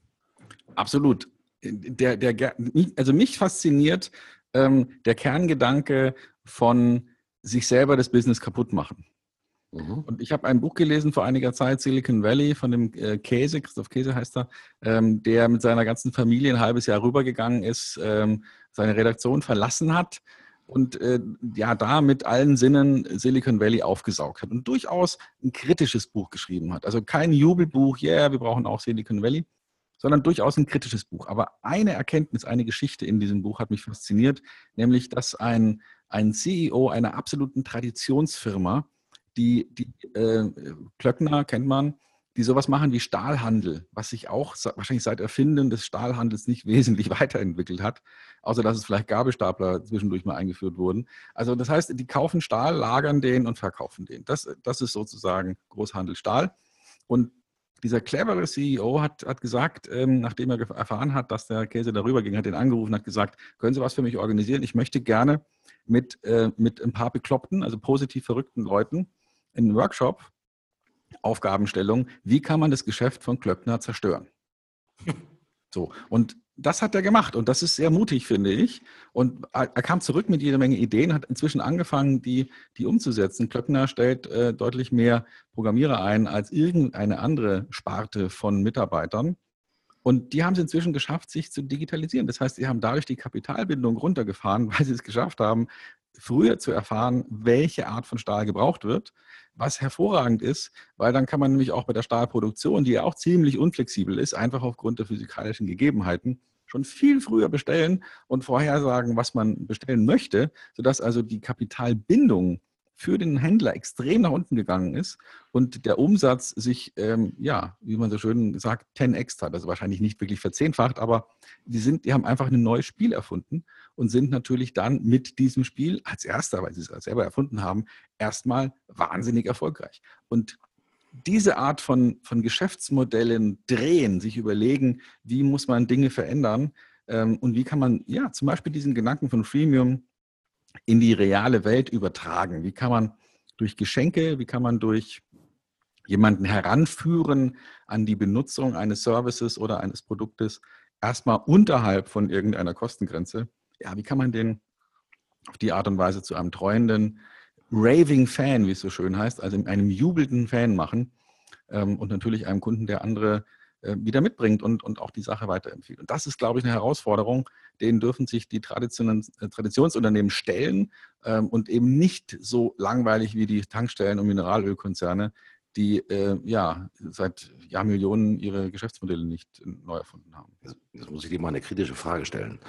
Absolut. Der, der, also mich fasziniert ähm, der Kerngedanke von sich selber das Business kaputt machen. Mhm. Und ich habe ein Buch gelesen vor einiger Zeit, Silicon Valley, von dem äh, Käse, Christoph Käse heißt er, ähm, der mit seiner ganzen Familie ein halbes Jahr rübergegangen ist, ähm, seine Redaktion verlassen hat und äh, ja, da mit allen Sinnen Silicon Valley aufgesaugt hat und durchaus ein kritisches Buch geschrieben hat. Also kein Jubelbuch, yeah, wir brauchen auch Silicon Valley, sondern durchaus ein kritisches Buch. Aber eine Erkenntnis, eine Geschichte in diesem Buch hat mich fasziniert, nämlich, dass ein, ein CEO einer absoluten Traditionsfirma die, die äh, Klöckner kennt man, die sowas machen wie Stahlhandel, was sich auch wahrscheinlich seit Erfinden des Stahlhandels nicht wesentlich weiterentwickelt hat, außer dass es vielleicht Gabelstapler zwischendurch mal eingeführt wurden. Also das heißt, die kaufen Stahl, lagern den und verkaufen den. Das, das ist sozusagen Großhandel Stahl. Und dieser clevere CEO hat, hat gesagt, ähm, nachdem er erfahren hat, dass der Käse darüber ging, hat den angerufen, hat gesagt, können Sie was für mich organisieren? Ich möchte gerne mit, äh, mit ein paar bekloppten, also positiv verrückten Leuten in Workshop Aufgabenstellung, wie kann man das Geschäft von Klöckner zerstören? So, und das hat er gemacht und das ist sehr mutig, finde ich. Und er kam zurück mit jeder Menge Ideen, hat inzwischen angefangen, die, die umzusetzen. Klöckner stellt äh, deutlich mehr Programmierer ein als irgendeine andere Sparte von Mitarbeitern. Und die haben es inzwischen geschafft, sich zu digitalisieren. Das heißt, sie haben dadurch die Kapitalbindung runtergefahren, weil sie es geschafft haben, früher zu erfahren, welche Art von Stahl gebraucht wird, was hervorragend ist, weil dann kann man nämlich auch bei der Stahlproduktion, die ja auch ziemlich unflexibel ist, einfach aufgrund der physikalischen Gegebenheiten, schon viel früher bestellen und vorhersagen, was man bestellen möchte, sodass also die Kapitalbindung für den Händler extrem nach unten gegangen ist und der Umsatz sich, ähm, ja, wie man so schön sagt, 10x hat. Also wahrscheinlich nicht wirklich verzehnfacht, aber die, sind, die haben einfach ein neues Spiel erfunden und sind natürlich dann mit diesem Spiel als erster, weil sie es selber erfunden haben, erstmal wahnsinnig erfolgreich. Und diese Art von, von Geschäftsmodellen drehen, sich überlegen, wie muss man Dinge verändern ähm, und wie kann man, ja, zum Beispiel diesen Gedanken von Freemium in die reale Welt übertragen? Wie kann man durch Geschenke, wie kann man durch jemanden heranführen an die Benutzung eines Services oder eines Produktes erstmal unterhalb von irgendeiner Kostengrenze? Ja, wie kann man den auf die Art und Weise zu einem treuenden Raving Fan, wie es so schön heißt, also einem jubelnden Fan machen ähm, und natürlich einem Kunden, der andere wieder mitbringt und, und auch die Sache weiterempfiehlt. Und das ist, glaube ich, eine Herausforderung, denen dürfen sich die Tradition, äh, Traditionsunternehmen stellen ähm, und eben nicht so langweilig wie die Tankstellen und Mineralölkonzerne, die äh, ja seit Jahrmillionen ihre Geschäftsmodelle nicht neu erfunden haben. Jetzt muss ich dir mal eine kritische Frage stellen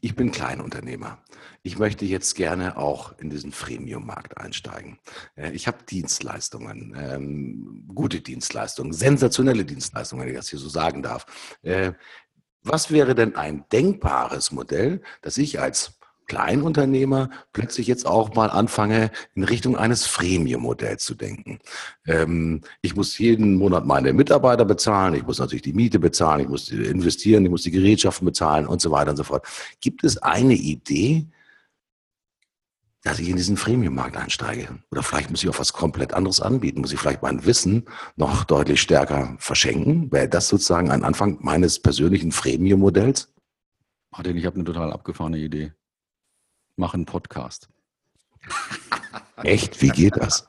ich bin Kleinunternehmer. Ich möchte jetzt gerne auch in diesen Freemium-Markt einsteigen. Äh, ich habe Dienstleistungen, ähm, gute Dienstleistungen, sensationelle Dienstleistungen, wenn ich das hier so sagen darf. Äh, was wäre denn ein denkbares Modell, das ich als Kleinunternehmer plötzlich jetzt auch mal anfange, in Richtung eines Freemium-Modells zu denken. Ähm, ich muss jeden Monat meine Mitarbeiter bezahlen, ich muss natürlich die Miete bezahlen, ich muss investieren, ich muss die Gerätschaften bezahlen und so weiter und so fort. Gibt es eine Idee, dass ich in diesen Freemium-Markt einsteige? Oder vielleicht muss ich auch was komplett anderes anbieten? Muss ich vielleicht mein Wissen noch deutlich stärker verschenken? Wäre das sozusagen ein Anfang meines persönlichen Freemium-Modells? Martin, ich habe eine total abgefahrene Idee mache einen Podcast. Echt? Wie geht das?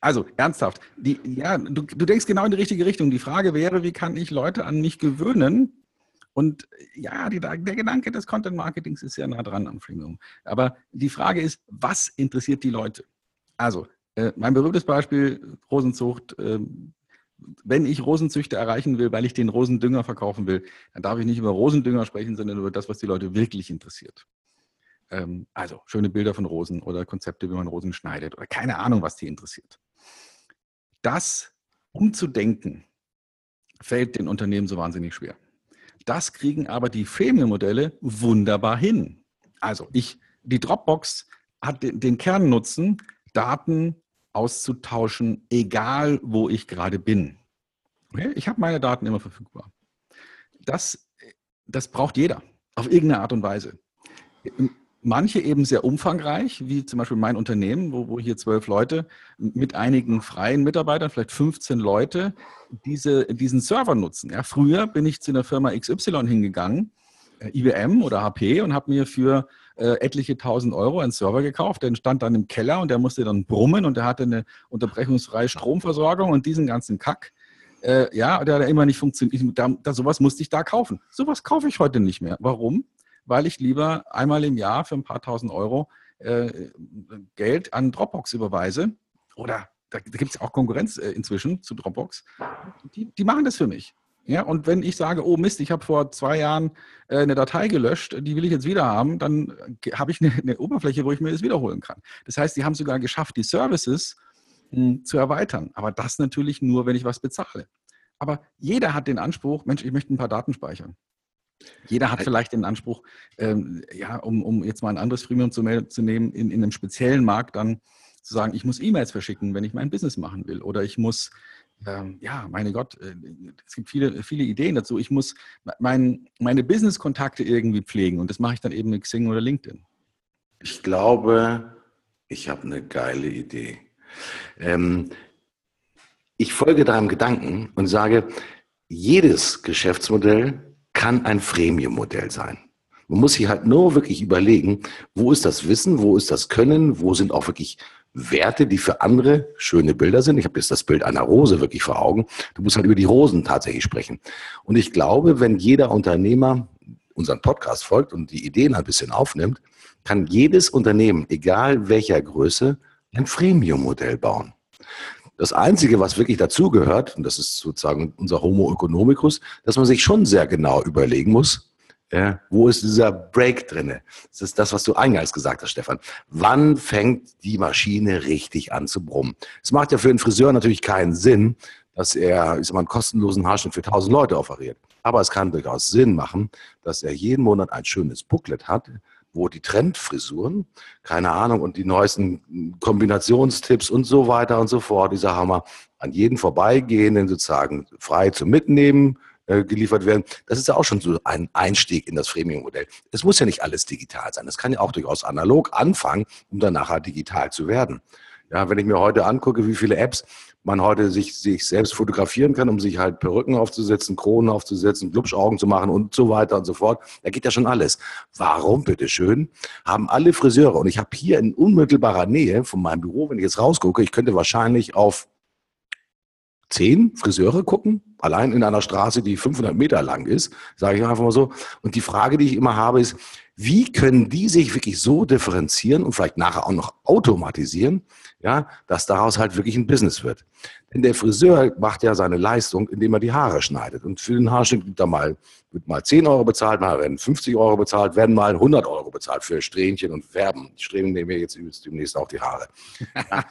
Also ernsthaft, die, ja, du, du denkst genau in die richtige Richtung. Die Frage wäre, wie kann ich Leute an mich gewöhnen? Und ja, die, der Gedanke des Content Marketings ist sehr nah dran am Freemium. Aber die Frage ist, was interessiert die Leute? Also, äh, mein berühmtes Beispiel, Rosenzucht. Äh, wenn ich Rosenzüchter erreichen will, weil ich den Rosendünger verkaufen will, dann darf ich nicht über Rosendünger sprechen, sondern über das, was die Leute wirklich interessiert. Ähm, also schöne Bilder von Rosen oder Konzepte, wie man Rosen schneidet oder keine Ahnung, was die interessiert. Das umzudenken fällt den Unternehmen so wahnsinnig schwer. Das kriegen aber die Freemium-Modelle wunderbar hin. Also ich, die Dropbox hat den, den Kernnutzen, Daten auszutauschen, egal wo ich gerade bin. Okay? Ich habe meine Daten immer verfügbar. Das, das braucht jeder auf irgendeine Art und Weise. Manche eben sehr umfangreich, wie zum Beispiel mein Unternehmen, wo, wo hier zwölf Leute mit einigen freien Mitarbeitern, vielleicht 15 Leute, diese, diesen Server nutzen. Ja, früher bin ich zu einer Firma XY hingegangen, äh, IBM oder HP, und habe mir für äh, etliche tausend Euro einen Server gekauft. Der stand dann im Keller und der musste dann brummen und der hatte eine unterbrechungsfreie Stromversorgung und diesen ganzen Kack. Äh, ja, der hat immer nicht funktioniert. Da, da, sowas musste ich da kaufen. Sowas kaufe ich heute nicht mehr. Warum? Weil ich lieber einmal im Jahr für ein paar tausend Euro äh, Geld an Dropbox überweise. Oder da, gibt es auch Konkurrenz äh, inzwischen zu Dropbox. Die, die machen das für mich. Ja, und wenn ich sage, oh Mist, ich habe vor zwei Jahren äh, eine Datei gelöscht, die will ich jetzt wieder haben, dann äh, habe ich eine, eine, Oberfläche, wo ich mir das wiederholen kann. Das heißt, die haben sogar geschafft, die Services mh, hm, zu erweitern. Aber das natürlich nur, wenn ich was bezahle. Aber jeder hat den Anspruch, Mensch, ich möchte ein paar Daten speichern. Jeder hat vielleicht den Anspruch, ähm, ja, um, um jetzt mal ein anderes Freemium zu, zu nehmen, in, in einem speziellen Markt dann zu sagen, ich muss E-Mails verschicken, wenn ich mein Business machen will. Oder ich muss ähm, ja, meine Gott, äh, es gibt viele, viele Ideen dazu. Ich muss mein, meine Business-Kontakte irgendwie pflegen und das mache ich dann eben mit Xing oder LinkedIn. Ich glaube, ich habe eine geile Idee. Ähm, ich folge deinem Gedanken und sage, jedes Geschäftsmodell kann ein Freemium-Modell sein. Man muss sich halt nur wirklich überlegen, wo ist das Wissen, wo ist das Können, wo sind auch wirklich Werte, die für andere schöne Bilder sind. Ich habe jetzt das Bild einer Rose wirklich vor Augen. Du musst halt über die Rosen tatsächlich sprechen. Und ich glaube, wenn jeder Unternehmer unseren Podcast folgt und die Ideen ein bisschen aufnimmt, kann jedes Unternehmen, egal welcher Größe, ein Freemium-Modell bauen. Das Einzige, was wirklich dazugehört, und das ist sozusagen unser Homo economicus, dass man sich schon sehr genau überlegen muss, ja, wo ist dieser Break drinne? Das ist das, was du eingangs gesagt hast, Stefan. Wann fängt die Maschine richtig an zu brummen? Es macht ja für den Friseur natürlich keinen Sinn, dass er ich sag mal, einen kostenlosen Haarschnitt für 1000 Leute offeriert. Aber es kann durchaus Sinn machen, dass er jeden Monat ein schönes Booklet hat, wo die Trendfrisuren, keine Ahnung, und die neuesten Kombinationstipps und so weiter und so fort, dieser Hammer, an jeden vorbeigehenden sozusagen frei zum Mitnehmen, äh, geliefert werden. Das ist ja auch schon so ein Einstieg in das Freemium-Modell. Es muss ja nicht alles digital sein. Es kann ja auch durchaus analog anfangen, um dann nachher digital zu werden. Ja, wenn ich mir heute angucke, wie viele Apps man heute sich, sich selbst fotografieren kann, um sich halt Perücken aufzusetzen, Kronen aufzusetzen, Glubschaugen zu machen und so weiter und so fort. Da geht ja schon alles. Warum, bitteschön, haben alle Friseure, und ich habe hier in unmittelbarer Nähe von meinem Büro, wenn ich jetzt rausgucke, ich könnte wahrscheinlich auf zehn Friseure gucken, allein in einer Straße, die 500 Meter lang ist, sage ich einfach mal so. Und die Frage, die ich immer habe, ist, wie können die sich wirklich so differenzieren und vielleicht nachher auch noch automatisieren, ja, dass daraus halt wirklich ein Business wird. Denn der Friseur macht ja seine Leistung, indem er die Haare schneidet. Und für den Haarschnitt wird da mal, mal 10 Euro bezahlt, mal werden 50 Euro bezahlt, werden mal 100 Euro bezahlt für Strähnchen und Färben. Die Strähnen nehmen wir jetzt demnächst auch die Haare.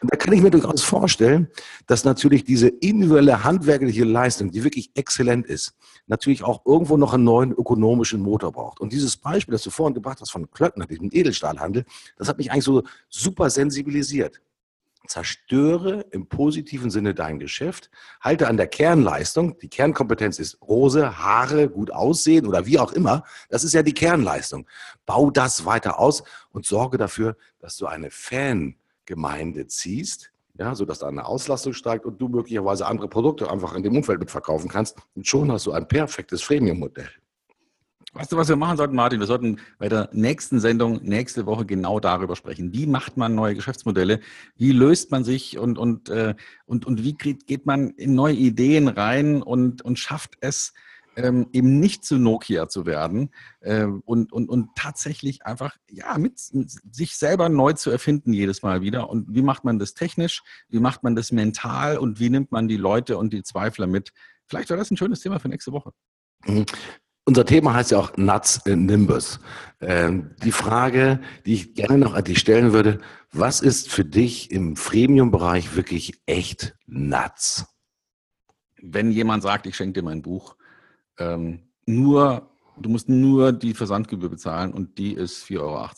Und da kann ich mir durchaus vorstellen, dass natürlich diese individuelle handwerkliche Leistung, die wirklich exzellent ist, natürlich auch irgendwo noch einen neuen ökonomischen Motor braucht. Und dieses Beispiel, das du vorhin gebracht hast von Klöckner, diesem Edelstahlhandel, das hat mich eigentlich so super sensibilisiert. Zerstöre im positiven Sinne dein Geschäft, halte an der Kernleistung. Die Kernkompetenz ist Rose, Haare, gut aussehen oder wie auch immer. Das ist ja die Kernleistung. Bau das weiter aus und sorge dafür, dass du eine Fangemeinde ziehst, ja, sodass deine Auslastung steigt und du möglicherweise andere Produkte einfach in dem Umfeld mitverkaufen kannst. Und schon hast du ein perfektes Freemium-Modell. Weißt du, was wir machen sollten, Martin? Wir sollten bei der nächsten Sendung nächste Woche genau darüber sprechen. Wie macht man neue Geschäftsmodelle? Wie löst man sich und, und, äh, und, und wie geht man in neue Ideen rein und, und schafft es, ähm, eben nicht zu Nokia zu werden äh, und, und, und tatsächlich einfach ja, mit, mit, sich selber neu zu erfinden jedes Mal wieder. Und wie macht man das technisch? Wie macht man das mental? Und wie nimmt man die Leute und die Zweifler mit? Vielleicht wäre das ein schönes Thema für nächste Woche. Unser Thema heißt ja auch Nuts in Nimbus. Ähm, die Frage, die ich gerne noch an dich stellen würde, was ist für dich im Freemium-Bereich wirklich echt Nuts? Wenn jemand sagt, ich schenke dir mein Buch, ähm, nur, du musst nur die Versandgebühr bezahlen und die ist 4,80 Euro.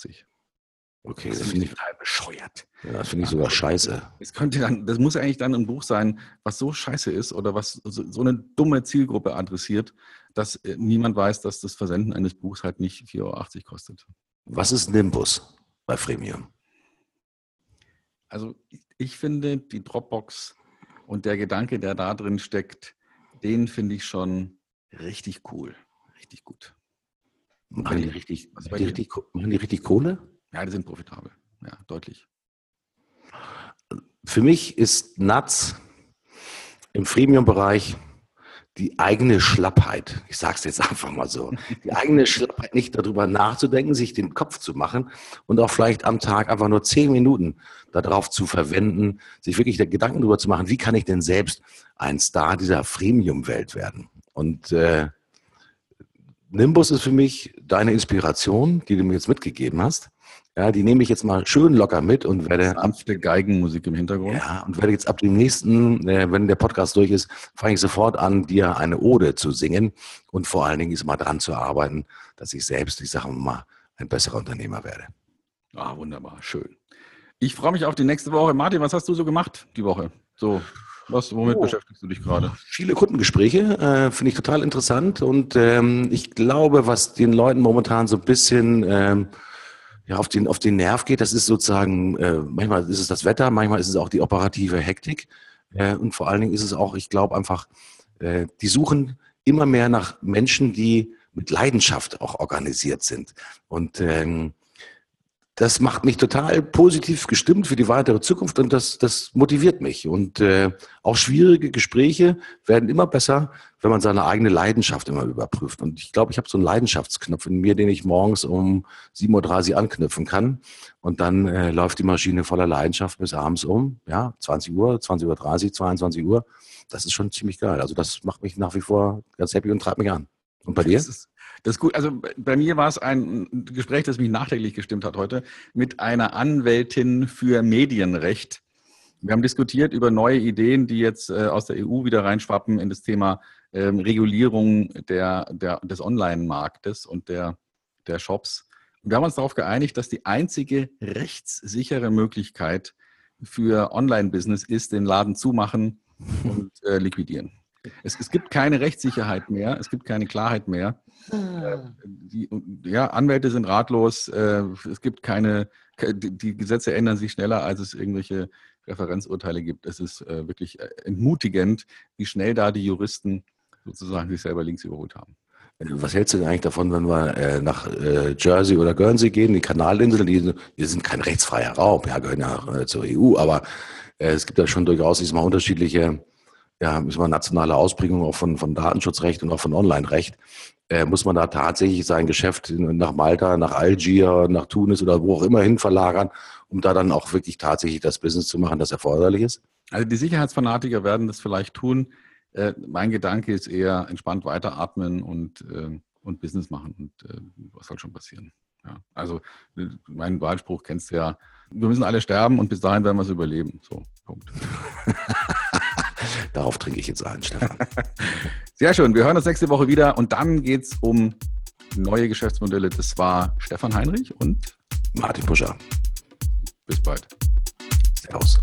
Okay, das, das finde ich total bescheuert. Ja, das finde ich sogar scheiße. Es könnte dann, das muss eigentlich dann ein Buch sein, was so scheiße ist oder was so, so eine dumme Zielgruppe adressiert, dass äh, niemand weiß, dass das Versenden eines Buchs halt nicht 4,80 Euro kostet. Was ist Nimbus bei Freemium? Also ich finde die Dropbox und der Gedanke, der da drin steckt, den finde ich schon richtig cool, richtig gut. Machen die, richtig, machen die richtig, machen die richtig Kohle? Ja, die sind profitabel. Ja, deutlich. Für mich ist Nuts im Freemium-Bereich die eigene Schlappheit, ich sage es jetzt einfach mal so, die eigene Schlappheit, nicht darüber nachzudenken, sich den Kopf zu machen und auch vielleicht am Tag einfach nur zehn Minuten darauf zu verwenden, sich wirklich Gedanken darüber zu machen, wie kann ich denn selbst ein Star dieser Freemium-Welt werden. Und äh, Nimbus ist für mich deine Inspiration, die du mir jetzt mitgegeben hast. Ja, die nehme ich jetzt mal schön locker mit und werde. Sanfte Geigenmusik im Hintergrund. Ja, und werde jetzt ab dem nächsten, äh, wenn der Podcast durch ist, fange ich sofort an, dir eine Ode zu singen und vor allen Dingen ist mal dran zu arbeiten, dass ich selbst, ich sage mal, ein besserer Unternehmer werde. Ah, wunderbar, schön. Ich freue mich auf die nächste Woche. Martin, was hast du so gemacht die Woche? So, was, womit oh, beschäftigst du dich gerade? Viele Kundengespräche, äh, finde ich total interessant. Und ähm, ich glaube, was den Leuten momentan so ein bisschen ähm, ja, auf, den, auf den Nerv geht, das ist sozusagen, äh, manchmal ist es das Wetter, manchmal ist es auch die operative Hektik. Äh, und vor allen Dingen ist es auch, ich glaube einfach, äh, die suchen immer mehr nach Menschen, die mit Leidenschaft auch organisiert sind. Und ähm, das macht mich total positiv gestimmt für die weitere Zukunft und das, das motiviert mich. Und äh, auch schwierige Gespräche werden immer besser, wenn man seine eigene Leidenschaft immer überprüft. Und ich glaube, ich habe so einen Leidenschaftsknopf in mir, den ich morgens um 7.30 Uhr anknüpfen kann. Und dann äh, läuft die Maschine voller Leidenschaft bis abends um, ja, 20 Uhr, 20.30 Uhr, 22 Uhr. Das ist schon ziemlich geil. Also das macht mich nach wie vor ganz happy und treibt mich an. Und bei dir? Das ist, das ist gut. Also bei mir war es ein Gespräch, das mich nachträglich gestimmt hat heute, mit einer Anwältin für Medienrecht. Wir haben diskutiert über neue Ideen, die jetzt äh, aus der EU wieder reinschwappen in das Thema ähm, Regulierung der, der, des Online-Marktes und der, der Shops. Wir haben uns darauf geeinigt, dass die einzige rechtssichere Möglichkeit für Online-Business ist, den Laden zumachen und äh, liquidieren. Es, es, gibt keine Rechtssicherheit mehr, es gibt keine Klarheit mehr. Ah. Die, ja, Anwälte sind ratlos, äh, es gibt keine, die Gesetze ändern sich schneller, als es irgendwelche Referenzurteile gibt. Es ist äh, wirklich äh, entmutigend, wie schnell da die Juristen sozusagen sich selber links überholt haben. Was hältst du denn eigentlich davon, wenn wir äh, nach äh, Jersey oder Guernsey gehen, die Kanalinseln, die, die sind kein rechtsfreier Raum, ja, gehören ja äh, zur EU, aber es gibt da schon durchaus diesmal unterschiedliche ja, müssen wir nationale Ausprägung auch von, von Datenschutzrecht und auch von Online-Recht, äh, muss man da tatsächlich sein Geschäft nach Malta, nach Algier, nach Tunis oder wo auch immer hin verlagern, um da dann auch wirklich tatsächlich das Business zu machen, das erforderlich ist? Also die Sicherheitsfanatiker werden das vielleicht tun. Äh, mein Gedanke ist eher entspannt weiteratmen und, äh, und Business machen. Und äh, was soll schon passieren? Ja, also mein Wahlspruch kennst du ja, wir müssen alle sterben und bis dahin werden wir es überleben. So, Punkt. Darauf trinke ich jetzt ein, Stefan. Sehr schön. Wir hören uns nächste Woche wieder und dann geht es um neue Geschäftsmodelle. Das war Stefan Heinrich und Martin Puscher. Bis bald. Servus.